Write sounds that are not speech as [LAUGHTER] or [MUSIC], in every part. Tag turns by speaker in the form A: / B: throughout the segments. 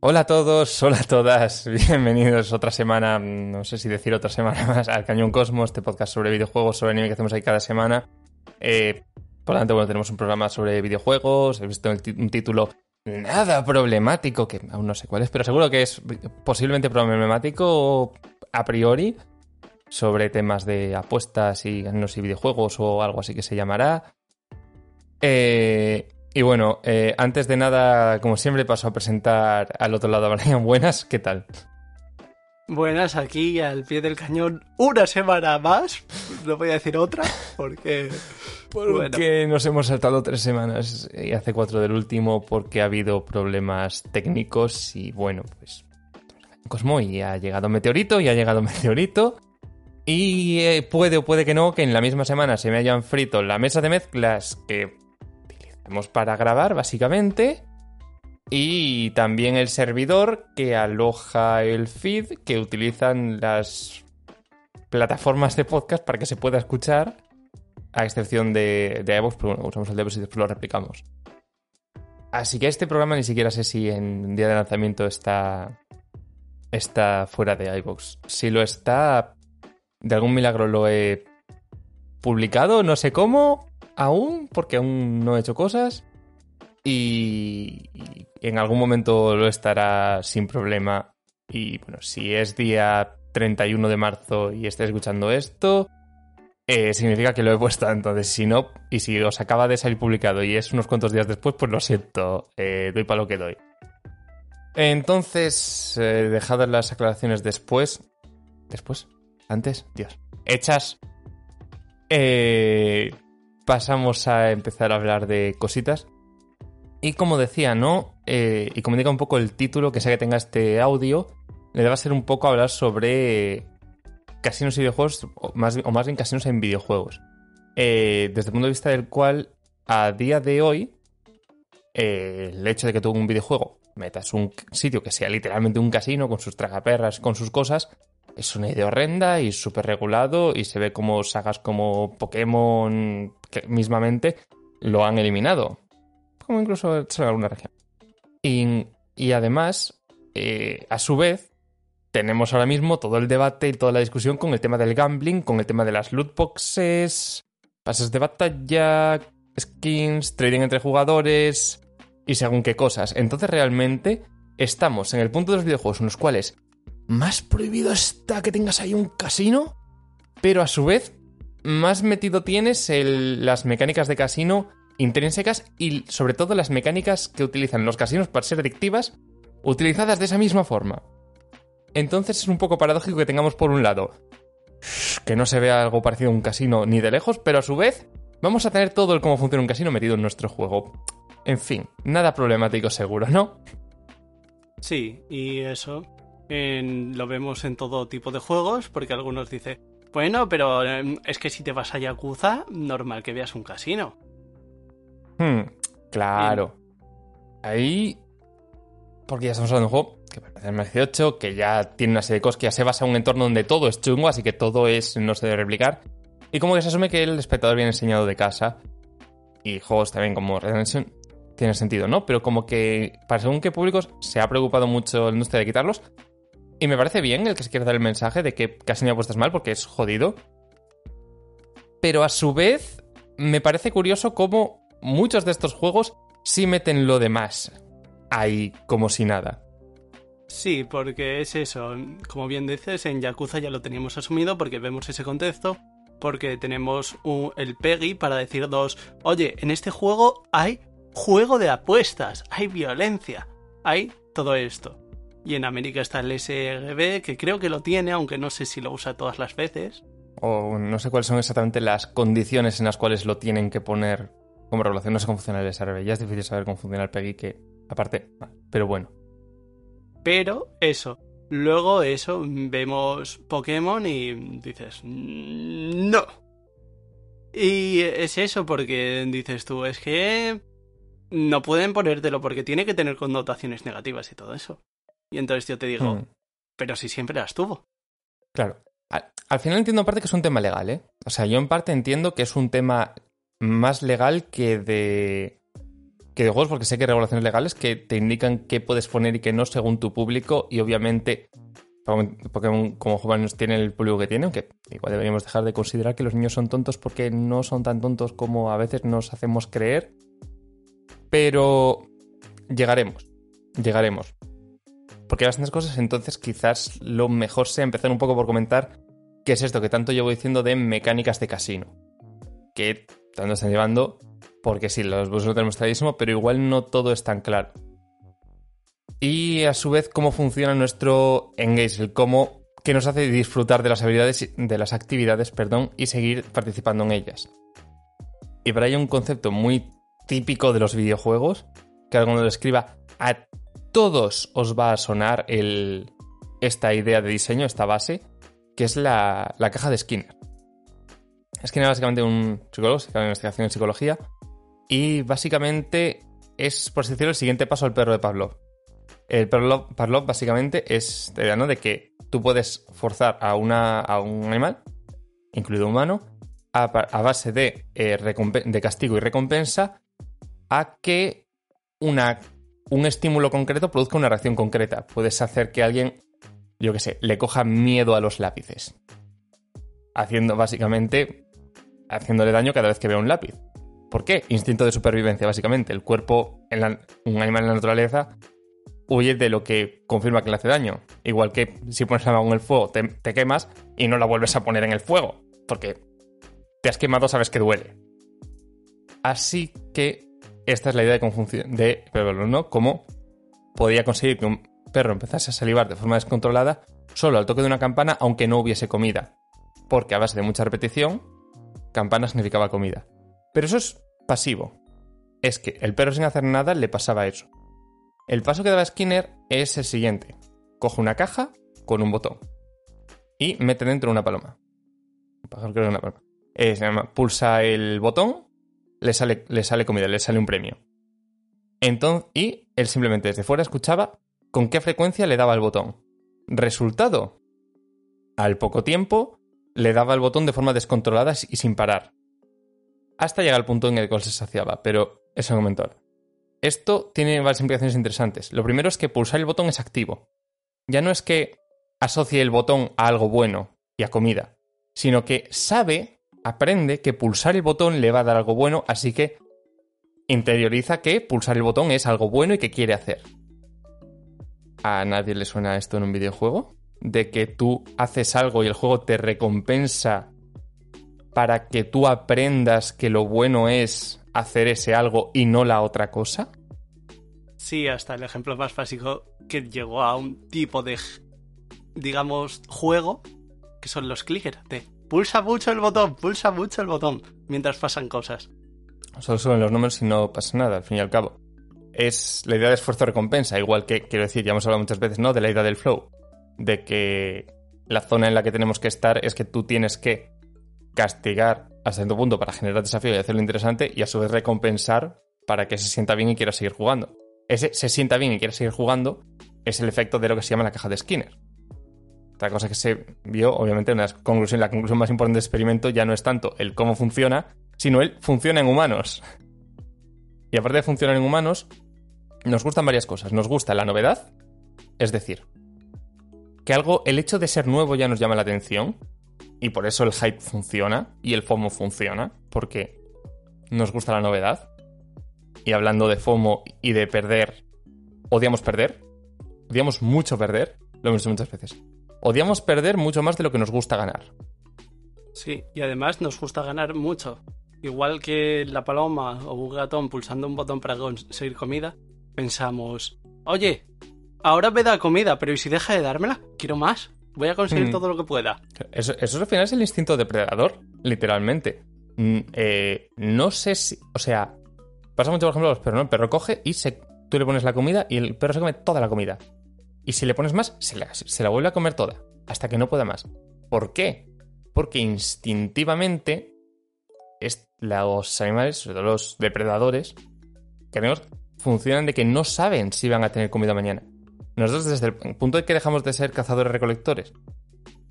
A: Hola a todos, [LAUGHS] hola a todas, bienvenidos otra semana, no sé si decir otra semana [LAUGHS] más, al Cañón Cosmos, este podcast sobre videojuegos, sobre anime que hacemos ahí cada semana. Eh, por lo tanto, bueno, tenemos un programa sobre videojuegos, he visto un título nada problemático, que aún no sé cuál es, pero seguro que es posiblemente problemático a priori, sobre temas de apuestas y no sé, videojuegos o algo así que se llamará. Eh, y bueno, eh, antes de nada, como siempre, paso a presentar al otro lado a Brian. [LAUGHS] Buenas, ¿qué tal?
B: Buenas, aquí al pie del cañón, una semana más. No voy a decir otra, porque.
A: Porque nos hemos saltado tres semanas y hace cuatro del último, porque ha habido problemas técnicos y bueno, pues. Cosmo y ha llegado meteorito y ha llegado [LAUGHS] meteorito. Y eh, puede o puede que no, que en la misma semana se me hayan frito la mesa de mezclas que para grabar, básicamente. Y también el servidor que aloja el feed que utilizan las plataformas de podcast para que se pueda escuchar, a excepción de, de iVoox, pero bueno, usamos el de y después lo replicamos. Así que este programa ni siquiera sé si en día de lanzamiento está, está fuera de iVoox. Si lo está, de algún milagro lo he publicado, no sé cómo, aún, porque aún no he hecho cosas. Y, en algún momento lo estará sin problema. Y bueno, si es día 31 de marzo y estáis escuchando esto, eh, significa que lo he puesto. Entonces, si no, y si os acaba de salir publicado y es unos cuantos días después, pues lo siento, eh, doy para lo que doy. Entonces, eh, dejadas las aclaraciones después. ¿Después? ¿Antes? Dios. Hechas. Eh, pasamos a empezar a hablar de cositas. Y como decía, ¿no? Eh, y como indica un poco el título, que sea que tenga este audio, le va a ser un poco hablar sobre casinos y videojuegos, o más, o más bien casinos en videojuegos. Eh, desde el punto de vista del cual, a día de hoy, eh, el hecho de que tú un videojuego metas un sitio que sea literalmente un casino con sus tragaperras, con sus cosas, es una idea horrenda y súper regulado y se ve como sagas como Pokémon que mismamente lo han eliminado. Como incluso en alguna región. Y, además, eh, a su vez, tenemos ahora mismo todo el debate y toda la discusión con el tema del gambling, con el tema de las loot boxes, pases de batalla, skins, trading entre jugadores y según qué cosas. Entonces realmente estamos en el punto de los videojuegos en los cuales más prohibido está que tengas ahí un casino, pero a su vez más metido tienes las mecánicas de casino intrínsecas y sobre todo las mecánicas que utilizan los casinos para ser adictivas, utilizadas de esa misma forma. Entonces es un poco paradójico que tengamos por un lado que no se vea algo parecido a un casino ni de lejos, pero a su vez vamos a tener todo el cómo funciona un casino metido en nuestro juego. En fin, nada problemático seguro, ¿no?
B: Sí, y eso lo vemos en todo tipo de juegos, porque algunos dicen, bueno, pero em, es que si te vas a Yakuza, normal que veas un casino.
A: Hmm, claro. Ahí. Porque ya estamos hablando de un juego que parece el 18, que ya tiene una serie de cosas que ya se basa en un entorno donde todo es chungo, así que todo es. no se debe replicar. Y como que se asume que el espectador viene enseñado de casa. Y juegos también como Redemption tiene sentido, ¿no? Pero como que para según qué públicos se ha preocupado mucho la industria de quitarlos, y me parece bien el que se quiera dar el mensaje de que casi me apuestas mal porque es jodido. Pero a su vez, me parece curioso cómo muchos de estos juegos sí meten lo demás ahí como si nada.
B: Sí, porque es eso. Como bien dices, en Yakuza ya lo teníamos asumido porque vemos ese contexto. Porque tenemos el PEGI para decirnos, oye, en este juego hay juego de apuestas, hay violencia, hay todo esto. Y en América está el SRB, que creo que lo tiene, aunque no sé si lo usa todas las veces.
A: O no sé cuáles son exactamente las condiciones en las cuales lo tienen que poner como regulación. No sé cómo funciona el SRB. Ya es difícil saber cómo funciona el PEGI, que aparte, pero bueno.
B: Pero eso. Luego eso, vemos Pokémon y dices, no. Y es eso porque dices tú, es que no pueden ponértelo porque tiene que tener connotaciones negativas y todo eso. Y entonces yo te digo, hmm. pero si siempre las tuvo.
A: Claro. Al, final entiendo en parte que es un tema legal, ¿eh? O sea, yo en parte entiendo que es un tema más legal que de videojuegos porque sé que hay regulaciones legales que te indican qué puedes poner y qué no según tu público y obviamente Pokémon como jóvenes tiene el público que tiene, aunque igual deberíamos dejar de considerar que los niños son tontos porque no son tan tontos como a veces nos hacemos creer. Pero llegaremos, llegaremos. Porque hay bastantes cosas, entonces quizás lo mejor sea empezar un poco por comentar qué es esto que tanto llevo diciendo de mecánicas de casino. Que tanto están llevando, porque sí, los buses lo tenemos clarísimo, pero igual no todo es tan claro y a su vez cómo funciona nuestro engage, el cómo que nos hace disfrutar de las habilidades de las actividades, perdón, y seguir participando en ellas. Y para ello un concepto muy típico de los videojuegos, que alguno lo escriba, a todos os va a sonar esta idea de diseño, esta base, que es la, la caja de Skinner. Skinner básicamente un psicólogo, se llama investigación en psicología, y básicamente es, por así decirlo, el siguiente paso al perro de Pavlov. El Parlov, básicamente es la idea de que tú puedes forzar a, una, a un animal, incluido humano, a, base de, eh, de castigo y recompensa, a que una, un estímulo concreto produzca una reacción concreta. Puedes hacer que alguien, yo qué sé, le coja miedo a los lápices. Haciendo básicamente, haciéndole daño cada vez que vea un lápiz. ¿Por qué? Instinto de supervivencia, básicamente. El cuerpo, en un animal en la naturaleza, huye de lo que confirma que le hace daño. Igual que si pones la mano en el fuego, te, quemas y no la vuelves a poner en el fuego, porque te has quemado, sabes que duele. Así que esta es la idea de conjunción de ¿no? Cómo podía conseguir que un perro empezase a salivar de forma descontrolada solo al toque de una campana, aunque no hubiese comida. Porque a base de mucha repetición, campana significaba comida. Pero eso es pasivo. Es que el perro sin hacer nada le pasaba eso. El paso que daba Skinner es el siguiente. Coge una caja con un botón y mete dentro una paloma. Una paloma. Eh, se llama, pulsa el botón, le sale, le sale comida, le sale un premio. Entonces, y él simplemente desde fuera escuchaba con qué frecuencia le daba el botón. Resultado. Al poco tiempo le daba el botón de forma descontrolada y sin parar. Hasta llegar al punto en el cual se saciaba, pero eso un momento esto tiene varias implicaciones interesantes. Lo primero es que pulsar el botón es activo. Ya no es que asocie el botón a algo bueno y a comida, sino que sabe, aprende que pulsar el botón le va a dar algo bueno, así que interioriza que pulsar el botón es algo bueno y que quiere hacer. ¿A nadie le suena esto en un videojuego? De que tú haces algo y el juego te recompensa para que tú aprendas que lo bueno es hacer ese algo y no la otra cosa?
B: Sí, hasta el ejemplo más básico que llegó a un tipo de, digamos, juego, que son los clickers. De pulsa mucho el botón, pulsa mucho el botón, mientras pasan cosas.
A: Solo suben los números y no pasa nada, al fin y al cabo. Es la idea de esfuerzo-recompensa, igual que, quiero decir, ya hemos hablado muchas veces, ¿no? De la idea del flow. De que la zona en la que tenemos que estar es que tú tienes que castigar hasta cierto punto para generar desafío y hacerlo interesante y a su vez recompensar para que se sienta bien y quiera seguir jugando. Ese se sienta bien y quiera seguir jugando es el efecto de lo que se llama la caja de Skinner. Otra cosa que se vio, obviamente, una conclusión, la conclusión más importante del experimento ya no es tanto el cómo funciona, sino el funciona en humanos. Y aparte de funcionar en humanos, nos gustan varias cosas. Nos gusta la novedad, es decir, que algo, el hecho de ser nuevo ya nos llama la atención, y por eso el hype funciona y el FOMO funciona, porque nos gusta la novedad. Y hablando de FOMO y de perder, odiamos perder. Odiamos mucho perder, lo hemos dicho muchas veces. Odiamos perder mucho más de lo que nos gusta ganar.
B: Sí, y además nos gusta ganar mucho. Igual que la paloma o un gatón pulsando un botón para conseguir comida, pensamos, oye, ahora me da comida, pero ¿y si deja de dármela? Quiero más. Voy a conseguir mm. todo lo que pueda.
A: Eso, eso al final es el instinto depredador, literalmente. Mm, eh, no sé si. O sea, pasa mucho, por ejemplo, los perros, ¿no? El perro coge y se, tú le pones la comida y el perro se come toda la comida. Y si le pones más, se la, se la vuelve a comer toda. Hasta que no pueda más. ¿Por qué? Porque instintivamente los animales, sobre todo los depredadores, que tenemos, funcionan de que no saben si van a tener comida mañana. Nosotros desde el punto de que dejamos de ser cazadores-recolectores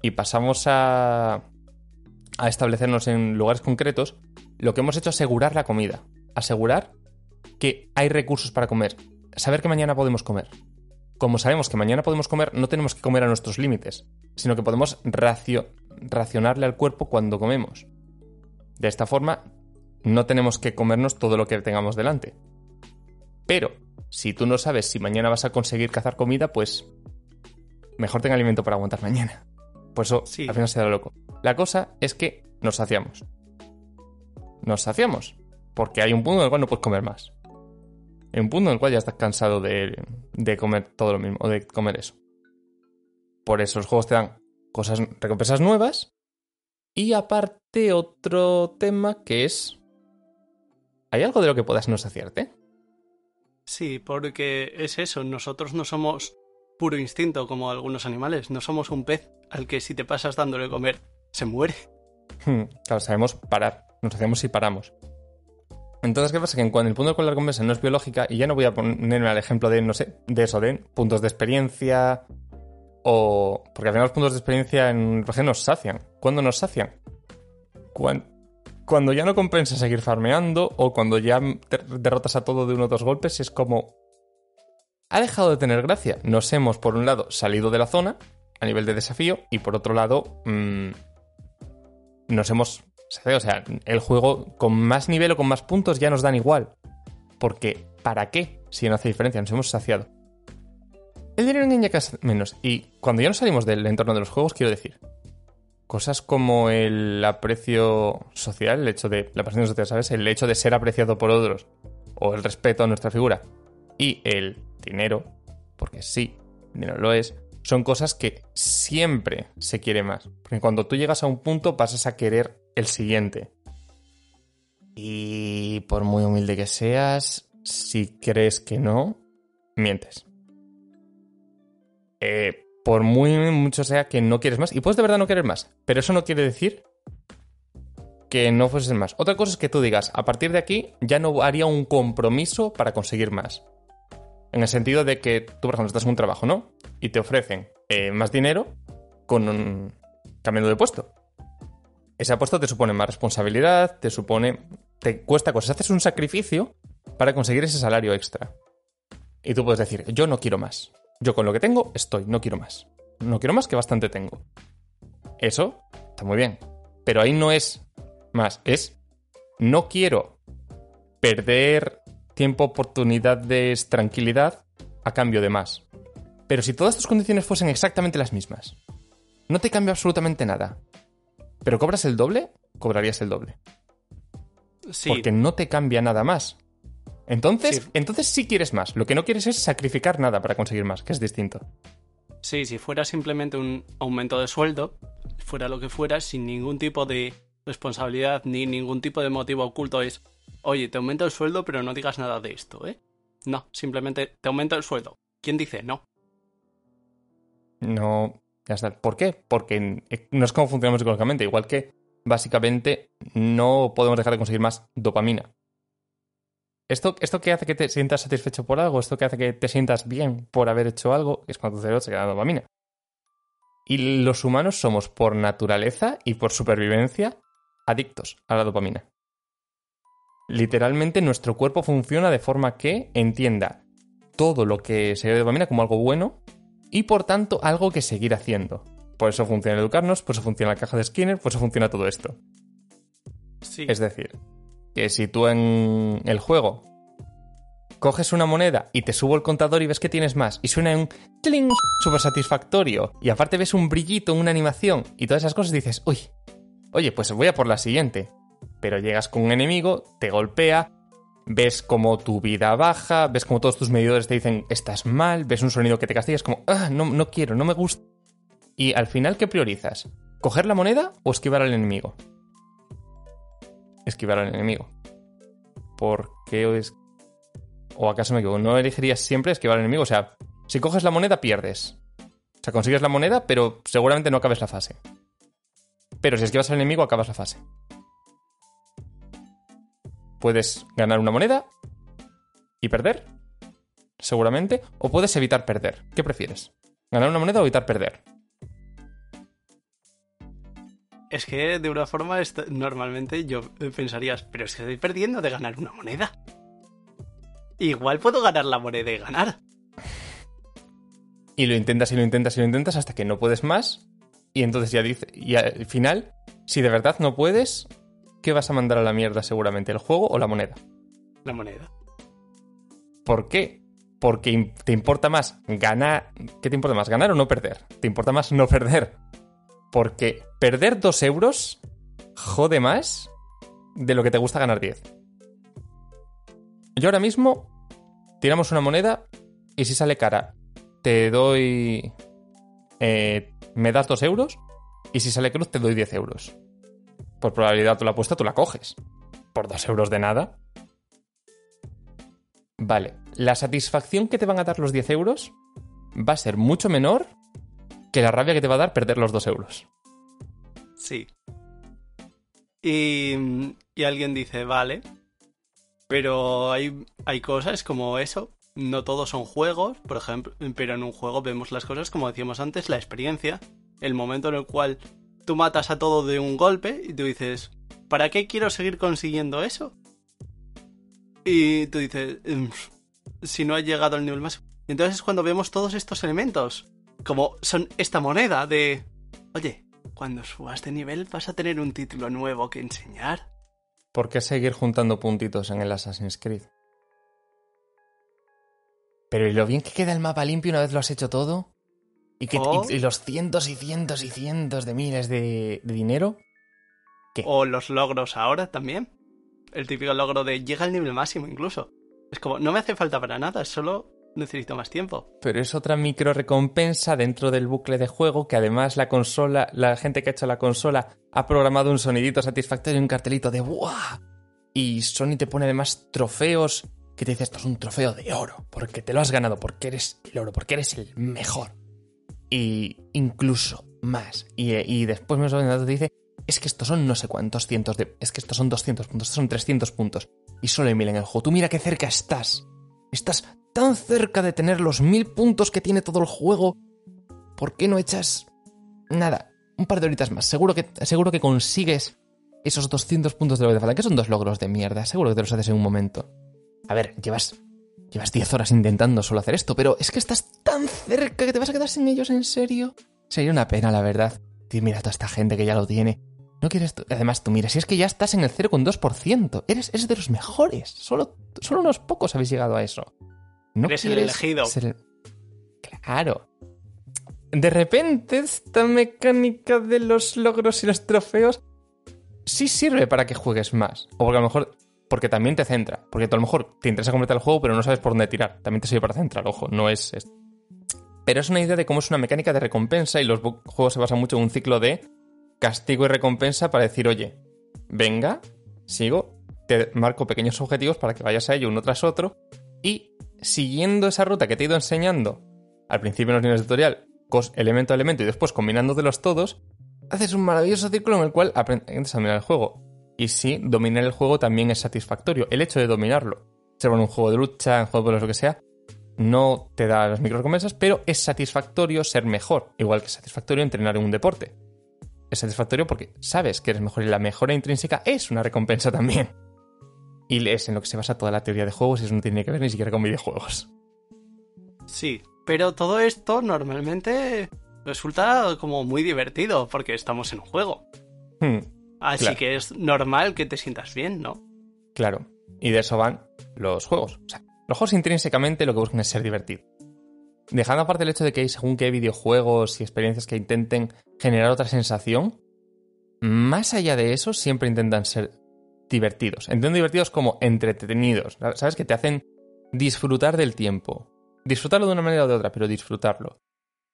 A: y pasamos a, a establecernos en lugares concretos, lo que hemos hecho es asegurar la comida. Asegurar que hay recursos para comer, saber que mañana podemos comer. Como sabemos que mañana podemos comer, no tenemos que comer a nuestros límites, sino que podemos racionarle al cuerpo cuando comemos. De esta forma, no tenemos que comernos todo lo que tengamos delante. Pero, si tú no sabes si mañana vas a conseguir cazar comida, pues mejor tenga alimento para aguantar mañana. Por eso, al final se da loco. La cosa es que nos saciamos. Nos saciamos. Porque hay un punto en el cual no puedes comer más. Hay un punto en el cual ya estás cansado de, de comer todo lo mismo, o de comer eso. Por eso los juegos te dan cosas, recompensas nuevas. Y aparte, otro tema que es. ¿Hay algo de lo que puedas no saciarte?
B: Sí, porque es eso, nosotros no somos puro instinto como algunos animales, no somos un pez al que si te pasas dándole de comer, se muere.
A: Hmm, claro, sabemos parar, nos hacemos y paramos. Entonces, ¿qué pasa? Que cuando el punto cual la recompensa no es biológica, y ya no voy a ponerme al ejemplo de, no sé, de eso, de puntos de experiencia, o... Porque al final los puntos de experiencia en RPG nos sacian. ¿Cuándo nos sacian? Cuando, ya no compensa seguir farmeando, o cuando ya derrotas a todo de uno o dos golpes, es como... Ha dejado de tener gracia. Nos hemos, por un lado, salido de la zona, a nivel de desafío, y por otro lado, mmm, nos hemos o sea, el juego con más nivel o con más puntos ya nos dan igual. Porque, ¿para qué? Si no hace diferencia, nos hemos saciado. El dinero engaña casi menos. Y cuando ya nos salimos del entorno de los juegos, quiero decir, cosas como el aprecio social, el hecho de la pasión social, ¿sabes? El hecho de ser apreciado por otros, o el respeto a nuestra figura, y el dinero, porque sí, el dinero lo es, son cosas que siempre se quiere más. Porque cuando tú llegas a un punto pasas a querer el siguiente. Y por muy humilde que seas, si crees que no, mientes. Eh, por muy mucho sea que no quieres más, y puedes de verdad no querer más, pero eso no quiere decir que no fueses más. Otra cosa es que tú digas, a partir de aquí ya no haría un compromiso para conseguir más. En el sentido de que tú, por ejemplo, estás en un trabajo, ¿no? Y te ofrecen eh, más dinero con un... cambiando de puesto. Ese puesto te supone más responsabilidad, te supone... te cuesta cosas. Haces un sacrificio para conseguir ese salario extra. Y tú puedes decir, yo no quiero más. Yo con lo que tengo estoy, no quiero más. No quiero más que bastante tengo. Eso está muy bien. Pero ahí no es más, es no quiero perder tiempo, oportunidades, tranquilidad a cambio de más. Pero si todas tus condiciones fuesen exactamente las mismas, no te cambia absolutamente nada. Pero cobras el doble, cobrarías el doble. Sí. Porque no te cambia nada más. Entonces, sí. entonces sí quieres más. Lo que no quieres es sacrificar nada para conseguir más, que es distinto.
B: Sí, si fuera simplemente un aumento de sueldo, fuera lo que fuera, sin ningún tipo de responsabilidad ni ningún tipo de motivo oculto, es, oye, te aumento el sueldo, pero no digas nada de esto, ¿eh? No, simplemente te aumento el sueldo. ¿Quién dice no?
A: No, ¿Por qué? Porque no es como funcionamos económicamente. Igual que básicamente no podemos dejar de conseguir más dopamina. Esto, esto que hace que te sientas satisfecho por algo, esto que hace que te sientas bien por haber hecho algo, es cuando tu cerebro se queda dopamina. Y los humanos somos por naturaleza y por supervivencia adictos a la dopamina. Literalmente nuestro cuerpo funciona de forma que entienda todo lo que se ve dopamina como algo bueno y por tanto algo que seguir haciendo. Por eso funciona educarnos, por eso funciona la caja de Skinner, por eso funciona todo esto.
B: Sí.
A: Es decir, que si tú en el juego coges una moneda y te subo el contador y ves que tienes más y suena un tling súper satisfactorio y aparte ves un brillito, una animación y todas esas cosas dices, uy, oye, pues voy a por la siguiente. Pero llegas con un enemigo, te golpea, ves como tu vida baja, ves como todos tus medidores te dicen estás mal, ves un sonido que te castiga, es como, ah, no, no quiero, no me gusta. Y al final, ¿qué priorizas? ¿Coger la moneda o esquivar al enemigo? Esquivar al enemigo. ¿Por qué es... ¿O acaso me equivoco? ¿No elegirías siempre esquivar al enemigo? O sea, si coges la moneda, pierdes. O sea, consigues la moneda, pero seguramente no acabes la fase. Pero si esquivas al enemigo, acabas la fase puedes ganar una moneda y perder, seguramente, o puedes evitar perder. ¿Qué prefieres? ¿Ganar una moneda o evitar perder?
B: Es que de una forma normalmente yo pensarías, pero es que estoy perdiendo de ganar una moneda. igual puedo ganar la moneda y ganar.
A: Y lo intentas y lo intentas y lo intentas hasta que no puedes más. Y entonces ya dice. Y al final, si de verdad no puedes, ¿qué vas a mandar a la mierda seguramente? ¿El juego o la moneda?
B: La moneda.
A: ¿Por qué? Porque te importa más ganar. ¿Qué te importa más? ¿Ganar o no perder? Te importa más no perder. Porque perder dos euros jode más de lo que te gusta ganar 10. Yo ahora mismo tiramos una moneda y si sale cara, te doy. Eh, me das 2 euros y si sale cruz, te doy 10 euros. Por probabilidad, tú la apuesta, tú la coges. Por 2 euros de nada. Vale, la satisfacción que te van a dar los 10 euros va a ser mucho menor que la rabia que te va a dar perder los 2 euros.
B: Sí. Y, y alguien dice, vale, pero hay, hay cosas como eso. No todos son juegos, por ejemplo, pero en un juego vemos las cosas como decíamos antes, la experiencia, el momento en el cual tú matas a todo de un golpe y tú dices, ¿para qué quiero seguir consiguiendo eso? Y tú dices, em, si no ha llegado al nivel máximo. Y entonces es cuando vemos todos estos elementos, como son esta moneda de, oye, cuando subas de nivel vas a tener un título nuevo que enseñar.
A: ¿Por qué seguir juntando puntitos en el Assassin's Creed? Pero ¿y lo bien que queda el mapa limpio una vez lo has hecho todo? ¿Y, que, y los cientos y cientos y cientos de miles de, de dinero? ¿Qué?
B: O los logros ahora también. El típico logro de llega al nivel máximo incluso. Es como, no me hace falta para nada, solo necesito más tiempo.
A: Pero es otra micro recompensa dentro del bucle de juego que además la consola, la gente que ha hecho la consola ha programado un sonidito satisfactorio y un cartelito de ¡buah! Y Sony te pone además trofeos que te dice esto es un trofeo de oro, porque te lo has ganado, porque eres el oro, porque eres el mejor. Y incluso más. Y, y después me te dice, es que estos son no sé cuántos cientos de... Es que estos son 200 puntos, estos son 300 puntos. Y solo hay mil en el juego. Tú mira qué cerca estás. Estás tan cerca de tener los mil puntos que tiene todo el juego. ¿Por qué no echas nada? Un par de horitas más. Seguro que, seguro que consigues esos 200 puntos de lo que te faltan. Que son dos logros de mierda. Seguro que te los haces en un momento. A ver, llevas, llevas 10 horas intentando solo hacer esto, pero es que estás tan cerca que te vas a quedar sin ellos en serio. Sería una pena, la verdad. Decir, mira, toda esta gente que ya lo tiene. No quieres tú. Además, tú mira, si es que ya estás en el 0,2%. Eres, eres de los mejores. Solo, solo unos pocos habéis llegado a eso. No
B: Eres el elegido.
A: ser Claro. De repente, esta mecánica de los logros y los trofeos sí sirve para que juegues más. O porque a lo mejor. Porque también te centra. Porque a lo mejor te interesa completar el juego, pero no sabes por dónde tirar. También te sirve para centrar, ojo, no es. es- Pero es una idea de cómo es una mecánica de recompensa y los juegos se basan mucho en un ciclo de castigo y recompensa para decir, oye, venga, sigo, te marco pequeños objetivos para que vayas a ello uno tras otro y siguiendo esa ruta que te he ido enseñando al principio en los niveles de tutorial, elemento a elemento y después combinándotelos todos, haces un maravilloso círculo en el cual aprendes a dominar el juego. Y sí, dominar el juego también es satisfactorio. El hecho de dominarlo, sea en un juego de lucha, en juego de lo que sea, no te da las micro recompensas, pero es satisfactorio ser mejor, igual que es satisfactorio entrenar en un deporte. Es satisfactorio porque sabes que eres mejor y la mejora intrínseca es una recompensa también. Y es en lo que se basa toda la teoría de juegos y eso no tiene que ver ni siquiera con videojuegos.
B: Sí, pero todo esto normalmente resulta como muy divertido porque estamos en un juego.
A: Hmm,
B: Así
A: Claro.
B: que es normal que te sientas bien, ¿no?
A: claro. Y de eso van los juegos. O sea, los juegos intrínsecamente lo que buscan es ser divertido. Dejando aparte el hecho de que hay según qué videojuegos y experiencias que intenten generar otra sensación, más allá de eso siempre intentan ser divertidos. Entiendo divertidos como entretenidos, ¿sabes? Que te hacen disfrutar del tiempo. Disfrutarlo de una manera o de otra, pero disfrutarlo.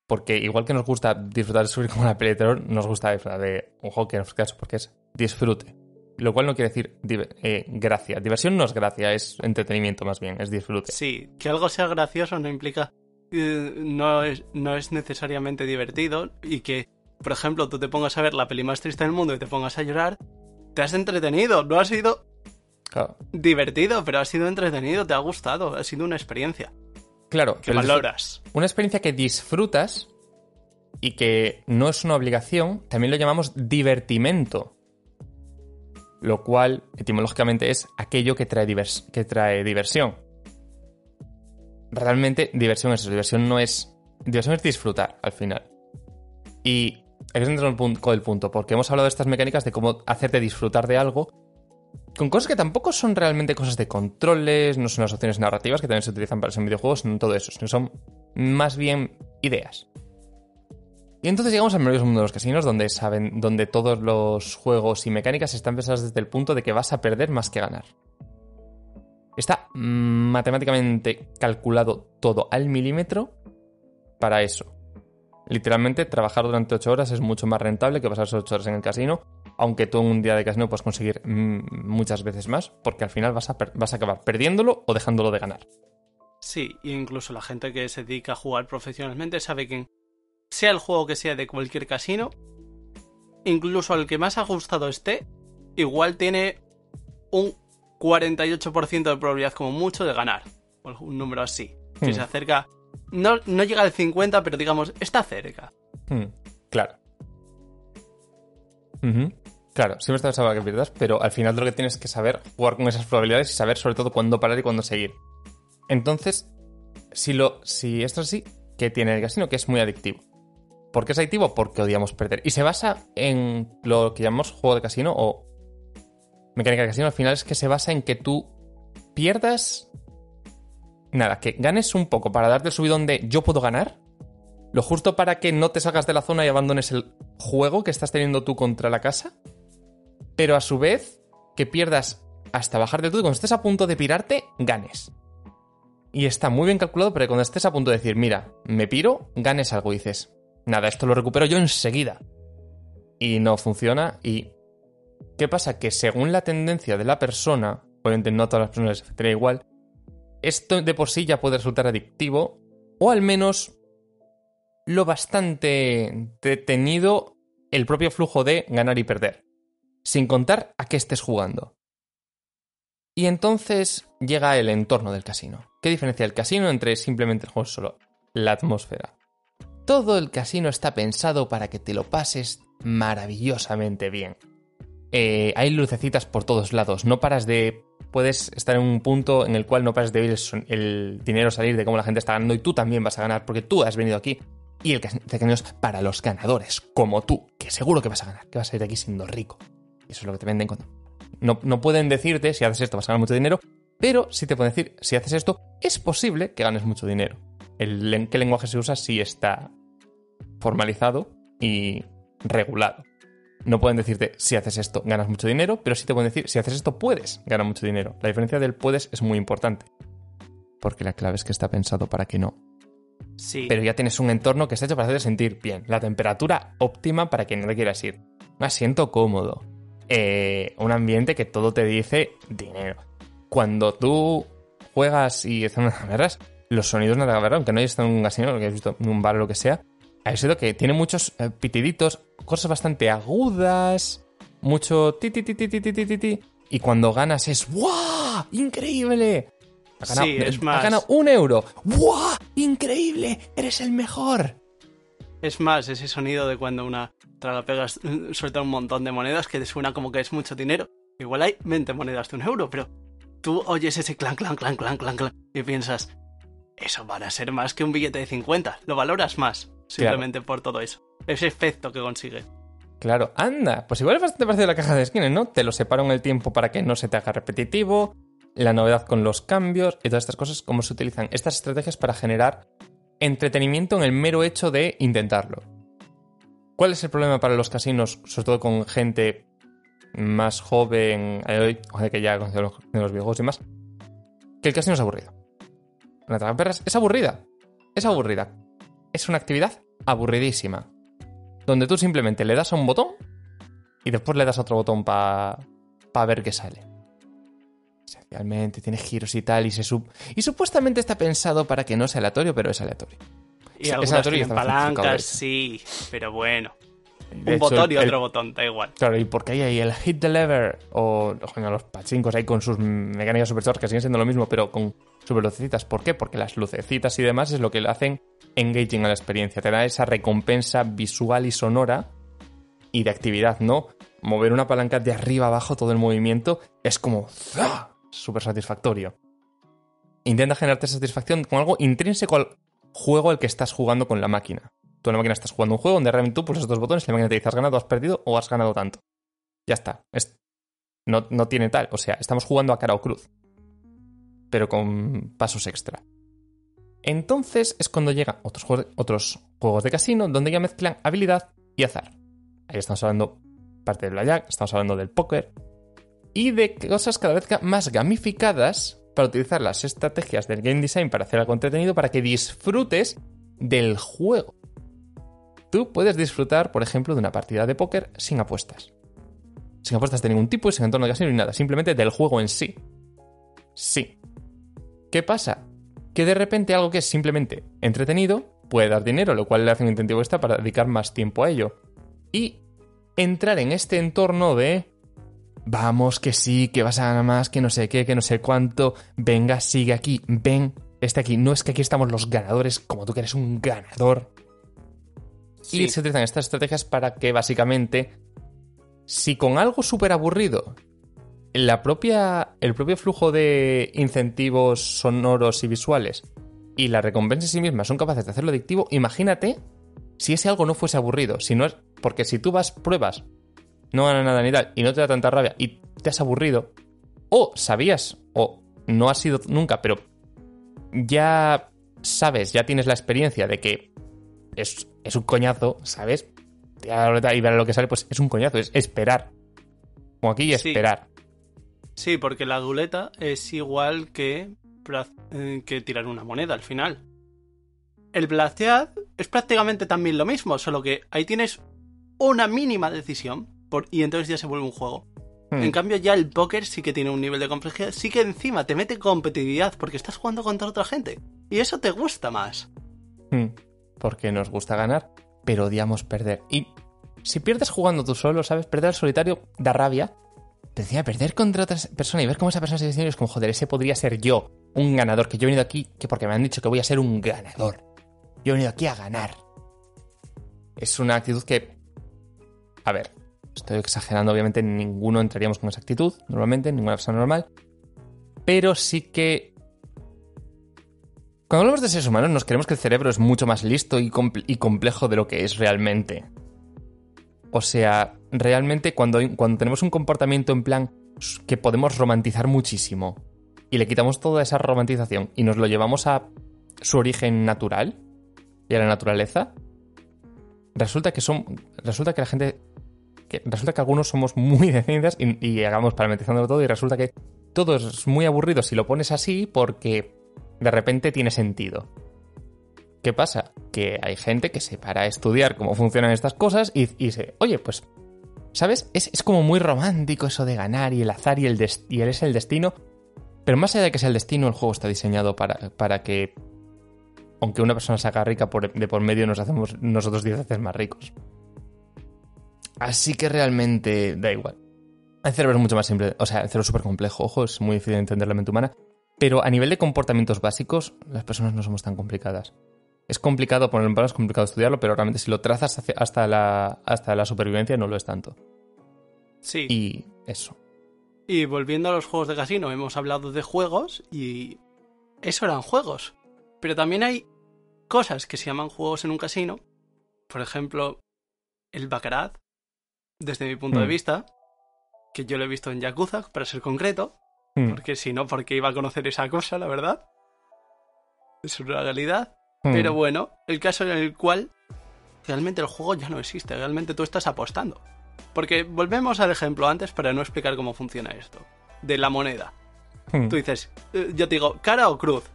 A: Porque igual que nos gusta disfrutar de subir [LAUGHS] como una peli de terror, nos gusta disfrutar de un juego que nos caso porque es disfrute. Lo cual no quiere decir eh, gracia. Diversión no es gracia, es entretenimiento más bien, es disfrute.
B: Sí, que algo sea gracioso no implica. eh, no, es, no es necesariamente divertido y que, por ejemplo, tú te pongas a ver la peli más triste del mundo y te pongas a llorar, te has entretenido, no ha sido
A: Claro,
B: divertido, pero ha sido entretenido, te ha gustado, ha sido una experiencia
A: claro
B: que
A: el
B: valoras.
A: una experiencia que disfrutas y que no es una obligación, también lo llamamos divertimento. Lo cual, etimológicamente, es aquello que trae, divers- que trae diversión. realmente diversión es eso. Diversión no es. Diversión es disfrutar al final. Y es dentro del punto, del punto, porque hemos hablado de estas mecánicas de cómo hacerte disfrutar de algo con cosas que tampoco son realmente cosas de controles, no son las opciones narrativas que también se utilizan para los videojuegos, no todo eso, sino son más bien ideas. Y entonces llegamos al maravilloso mundo de los casinos, donde saben, donde todos los juegos y mecánicas están pensados desde el punto de que vas a perder más que ganar. Está matemáticamente calculado todo al milímetro para eso. Literalmente, trabajar durante 8 horas es mucho más rentable que pasar 8 horas en el casino, aunque tú en un día de casino puedes conseguir mm, muchas veces más, porque al final vas a, vas a acabar perdiéndolo o dejándolo de ganar.
B: Sí, incluso la gente que se dedica a jugar profesionalmente sabe que sea el juego que sea de cualquier casino, incluso al que más ajustado esté, igual tiene un 48% de probabilidad como mucho de ganar. Un número así. Que hmm. se acerca. No, no, llega al 50, pero digamos, está cerca.
A: Hmm. Claro. Claro, siempre está pensando que pierdas, pero al final lo que tienes que saber jugar con esas probabilidades y saber sobre todo cuándo parar y cuándo seguir. Entonces, si, lo, si esto es así, ¿qué tiene el casino? Que es muy adictivo. ¿Por qué es adictivo? Porque odiamos perder. Y se basa en lo que llamamos juego de casino o mecánica de casino. Al final es que se basa en que tú pierdas... Nada, que ganes un poco para darte el subidón de yo puedo ganar. Lo justo para que no te salgas de la zona y abandones el juego que estás teniendo tú contra la casa. Pero a su vez, que pierdas hasta bajarte tú y cuando estés a punto de pirarte, ganes y está muy bien calculado para que cuando estés a punto de decir, mira, me piro, ganes algo dices, nada, esto lo recupero yo enseguida. Y no funciona y... ¿Qué pasa? Que según la tendencia de la persona, obviamente no a todas las personas les afectaría igual, esto de por sí ya puede resultar adictivo o al menos lo bastante detenido el propio flujo de ganar y perder, sin contar a qué estés jugando. Y entonces llega el entorno del casino. ¿Qué diferencia el casino entre simplemente el juego solo? La atmósfera. Todo el casino está pensado para que te lo pases maravillosamente bien. Eh, hay lucecitas por todos lados, no paras de... Puedes estar en un punto en el cual no paras de ver el, dinero salir de cómo la gente está ganando y tú también vas a ganar porque tú has venido aquí. Y el casino es para los ganadores, como tú, que seguro que vas a ganar, que vas a ir aquí siendo rico. Eso es lo que te venden cuando no, pueden decirte si haces esto vas a ganar mucho dinero, pero sí te pueden decir si haces esto es posible que ganes mucho dinero. El qué lenguaje se usa sí está formalizado y regulado. No pueden decirte si haces esto ganas mucho dinero, pero sí te pueden decir si haces esto puedes ganar mucho dinero. La diferencia del puedes es muy importante. Porque la clave es que está pensado para que no.
B: Sí.
A: Pero ya tienes un entorno que está hecho para hacerte sentir bien. La temperatura óptima para que no te quieras ir. Un asiento cómodo. Eh, un ambiente que todo te dice dinero. Cuando tú juegas y están guerras, los sonidos no te verdad, aunque no hayas estado en un casino, que has visto en un bar o lo que sea, ha sido que tiene muchos eh, pitiditos, cosas bastante agudas, mucho ti ti ti ti ti ti ti ti y cuando ganas es ¡Wow! ¡Increíble!
B: Ha ganado, sí, es más...
A: ha ganado un euro. ¡Wow! ¡Increíble! ¡Eres el mejor!
B: Es más, ese sonido de cuando una pegas [LAUGHS] suelta un montón de monedas que te suena como que es mucho dinero. Igual hay 20 monedas de un euro, pero tú oyes ese clan, clan, clan, clan, clan, clan y piensas, eso van a ser más que un billete de 50. Lo valoras más, simplemente por todo eso. Ese efecto que consigue.
A: Claro, anda, pues igual es bastante parecido a la caja de skins, ¿no? Te lo separo en el tiempo para que no se te haga repetitivo, la novedad con los cambios y todas estas cosas, cómo se utilizan estas estrategias para generar entretenimiento en el mero hecho de intentarlo. ¿Cuál es el problema para los casinos, sobre todo con gente más joven, eh, que ya conoce los, los viejos y más? Que el casino es aburrido. Perras es aburrida. Es aburrida. Es una actividad aburridísima. Donde tú simplemente le das a un botón y después le das a otro botón para ver qué sale. Esencialmente tiene giros y tal y se sub... Y supuestamente está pensado para que no sea aleatorio, pero es aleatorio.
B: Y algunas tienen palancas, sí, pero bueno. un botón y otro botón, da igual.
A: Claro, y porque hay ahí el hit the lever o los pachincos ahí con sus mecánicas superstores que siguen siendo lo mismo, pero con super lucecitas. ¿Por qué? Porque las lucecitas y demás es lo que le hacen engaging a la experiencia. Te da esa recompensa visual y sonora y de actividad, ¿no? Mover una palanca de arriba abajo todo el movimiento es como súper satisfactorio. intenta generarte satisfacción con algo intrínseco al juego al que estás jugando con la máquina. Tú en la máquina estás jugando un juego donde realmente tú pulsas dos botones y la máquina te dice has ganado, has perdido o has ganado tanto. Ya está. no, no tiene tal. O sea, estamos jugando a cara o cruz. Pero con pasos extra. Entonces es cuando llegan otros, otros juegos de casino donde ya mezclan habilidad y azar. Ahí estamos hablando parte del blackjack, estamos hablando del póker y de cosas cada vez más gamificadas para utilizar las estrategias del game design para hacer algo entretenido para que disfrutes del juego. Tú puedes disfrutar, por ejemplo, de una partida de póker sin apuestas. Sin apuestas de ningún tipo y sin entorno de casino ni nada, simplemente del juego en sí. Sí. ¿Qué pasa? Que de repente algo que es simplemente entretenido puede dar dinero, lo cual le hace un incentivo extra para dedicar más tiempo a ello. Y entrar en este entorno de vamos, que sí, que vas a ganar más, que no sé qué, que no sé cuánto, venga, sigue aquí, ven, este aquí. No es que aquí estamos los ganadores, como tú que eres un ganador. Y se utilizan estas estrategias para que básicamente, si con algo súper aburrido, la propia, el propio flujo de incentivos sonoros y visuales y la recompensa en sí misma son capaces de hacerlo adictivo, imagínate si ese algo no fuese aburrido. Si no es, porque si tú vas, pruebas no gana nada ni tal, y no te da tanta rabia y te has aburrido, o sabías, o no has sido nunca, pero ya sabes, ya tienes la experiencia de que es, es un coñazo, ¿sabes? Y ver lo que sale, pues es un coñazo, es esperar. Como aquí, esperar.
B: Sí, porque la ruleta es igual que, eh, que tirar una moneda al final. El blackjack es prácticamente también lo mismo, solo que ahí tienes una mínima decisión y entonces ya se vuelve un juego. En hmm. cambio, ya el póker sí que tiene un nivel de complejidad, sí que encima te mete competitividad porque estás jugando contra otra gente. Y eso te gusta más.
A: Hmm. Porque nos gusta ganar, pero odiamos perder. Y si pierdes jugando tú solo, ¿sabes? Perder al solitario da rabia. Te decía, perder contra otra persona y ver cómo esa persona se dice es como, joder, ese podría ser yo, un ganador, que yo he venido aquí, que porque me han dicho que voy a ser un ganador. Yo he venido aquí a ganar. Es una actitud que... A ver, Estoy exagerando, obviamente ninguno entraríamos con esa actitud, normalmente, ninguna persona normal. Pero sí que... Cuando hablamos de seres humanos nos creemos que el cerebro es mucho más listo y, complejo de lo que es realmente. O sea, realmente cuando, cuando tenemos un comportamiento en plan que podemos romantizar muchísimo y le quitamos toda esa romantización y nos lo llevamos a su origen natural y a la naturaleza, resulta que son resulta que la gente resulta que algunos somos muy [LAUGHS] decididas y, y hagamos parametrizándolo todo y resulta que todo es muy aburrido si lo pones así porque de repente tiene sentido. ¿Qué pasa? Que hay gente que se para a estudiar cómo funcionan estas cosas y, dice, oye, pues, ¿sabes? Es, como muy romántico eso de ganar y el azar y el, y es el destino. Pero más allá de que sea el destino, el juego está diseñado para, para que, aunque una persona se haga rica de por medio, nos hacemos nosotros 10 veces más ricos. Así que realmente da igual. El cerebro es mucho más simple, o sea, el cerebro es súper complejo, ojo, es muy difícil de entender la mente humana, pero a nivel de comportamientos básicos, las personas no somos tan complicadas. Es complicado ponerlo en palabras, es complicado estudiarlo, pero realmente si lo trazas hasta la, hasta la supervivencia no lo es tanto.
B: Sí.
A: Y eso.
B: Y volviendo a los juegos de casino, hemos hablado de juegos y eso eran juegos. Pero también hay cosas que se llaman juegos en un casino. Por ejemplo, el Baccarat, desde mi punto de hmm. vista, que yo lo he visto en Yakuza, para ser concreto, hmm. porque si no, porque iba a conocer esa cosa, la verdad. Es una realidad. Hmm. Pero bueno, el caso en el cual realmente el juego ya no existe, realmente tú estás apostando. Porque volvemos al ejemplo antes para no explicar cómo funciona esto. De la moneda. Tú dices, eh, yo te digo, ¿cara o cruz?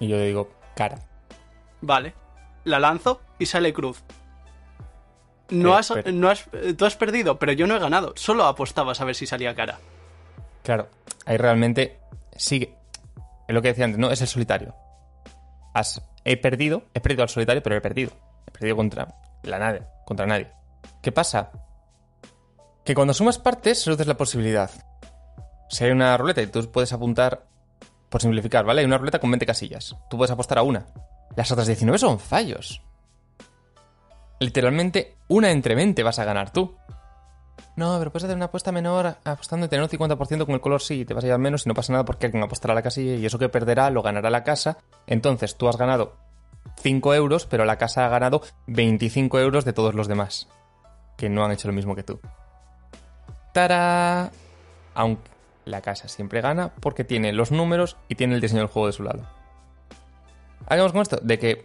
A: Y yo digo, cara.
B: Vale. La lanzo y sale cruz. No has, no has, tú has perdido, pero yo no he ganado. Solo apostabas a ver si salía cara.
A: Claro, ahí realmente sigue. Es lo que decía antes, no es el solitario. Has, he perdido, he perdido al solitario, pero he perdido. He perdido contra la nadie, contra nadie. ¿Qué pasa? Que cuando sumas partes, reduces la posibilidad. Si hay una ruleta y tú puedes apuntar, por simplificar, ¿vale? Hay una ruleta con 20 casillas. Tú puedes apostar a una. Las otras 19 son fallos literalmente una entre 20 vas a ganar tú. no, pero puedes hacer una apuesta menor apostando y tener un 50% con el color sí, te vas a llevar menos y no pasa nada porque alguien apostará a la casilla y eso que perderá lo ganará la casa. Entonces tú has ganado 5 euros, pero la casa ha ganado 25 euros de todos los demás, que no han hecho lo mismo que tú. ¡Tara! Aunque la casa siempre gana porque tiene los números y tiene el diseño del juego de su lado. Hagamos con esto, de que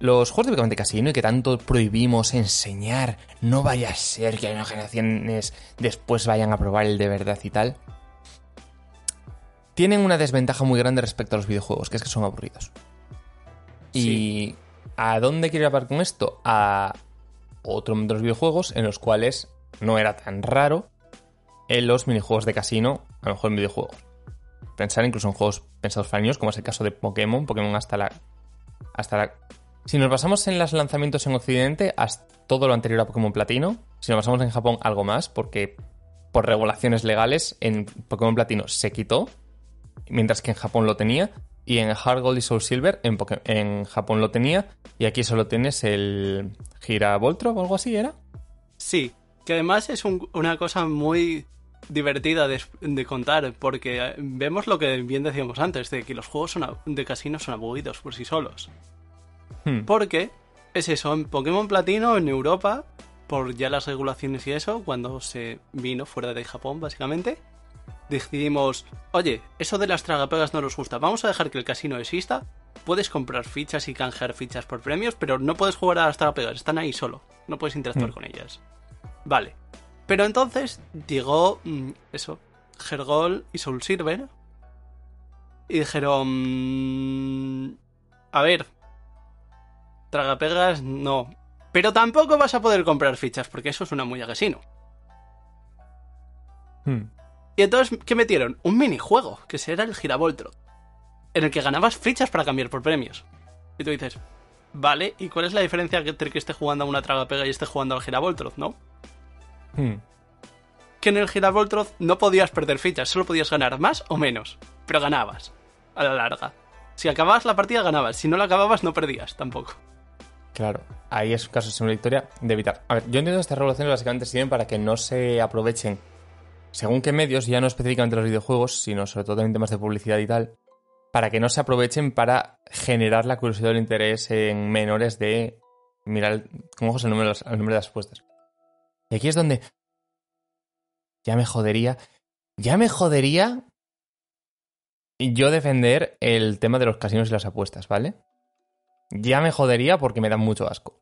A: los juegos típicamente casino y que tanto prohibimos enseñar, no vaya a ser que unas generaciones después vayan a probar el de verdad y tal, tienen una desventaja muy grande respecto a los videojuegos, que es que son aburridos. ¿Y a dónde quiero ir con esto? A otro de los videojuegos en los cuales no era tan raro en los minijuegos de casino, a lo mejor en videojuegos. Pensar incluso en juegos pensados para niños, como es el caso de Pokémon, Pokémon hasta la. hasta la. Si nos basamos en los lanzamientos en Occidente, hasta todo lo anterior a Pokémon Platino. Si nos basamos en Japón, algo más, porque por regulaciones legales en Pokémon Platino se quitó, mientras que en Japón lo tenía. Y en Hard Gold y Soul Silver en, en Japón lo tenía. Y aquí solo tienes el Gira Voltro o algo así, ¿era?
B: Sí, que además es una cosa muy divertida de, contar, porque vemos lo que bien decíamos antes, de que los juegos de casino son aburridos por sí solos. Hmm. Porque es eso, en Pokémon Platino, en Europa, por ya las regulaciones y eso, cuando se vino fuera de Japón, básicamente, decidimos, oye, eso de las tragapegas no nos gusta, vamos a dejar que el casino exista, puedes comprar fichas y canjear fichas por premios, pero no puedes jugar a las tragapegas, están ahí solo, no puedes interactuar hmm. con ellas. Vale, pero entonces llegó mm, eso, Hergol y Soul Silver. Y dijeron... A ver. Tragapegas, no. Pero tampoco vas a poder comprar fichas, porque eso es una muy agasino. Hmm. Y entonces, ¿qué metieron? Un minijuego, que será el Giravoltro. En el que ganabas fichas para cambiar por premios. Y tú dices, vale, ¿y cuál es la diferencia entre que esté jugando a una tragapega y esté jugando al Giravoltro, no? Hmm. Que en el Giravoltroth no podías perder fichas, solo podías ganar más o menos, pero ganabas, a la larga. Si acababas la partida ganabas, si no la acababas no perdías tampoco.
A: Claro, ahí es un caso de una victoria de evitar. A ver, yo entiendo que estas regulaciones básicamente sirven para que no se aprovechen, según qué medios, ya no específicamente los videojuegos, sino sobre todo en temas de publicidad y tal, para que no se aprovechen para generar la curiosidad o el interés en menores de mirar con ojos el número, el número de las apuestas. Y aquí es donde ya me jodería, ya me jodería yo defender el tema de los casinos y las apuestas, ¿vale? Ya me jodería porque me dan mucho asco.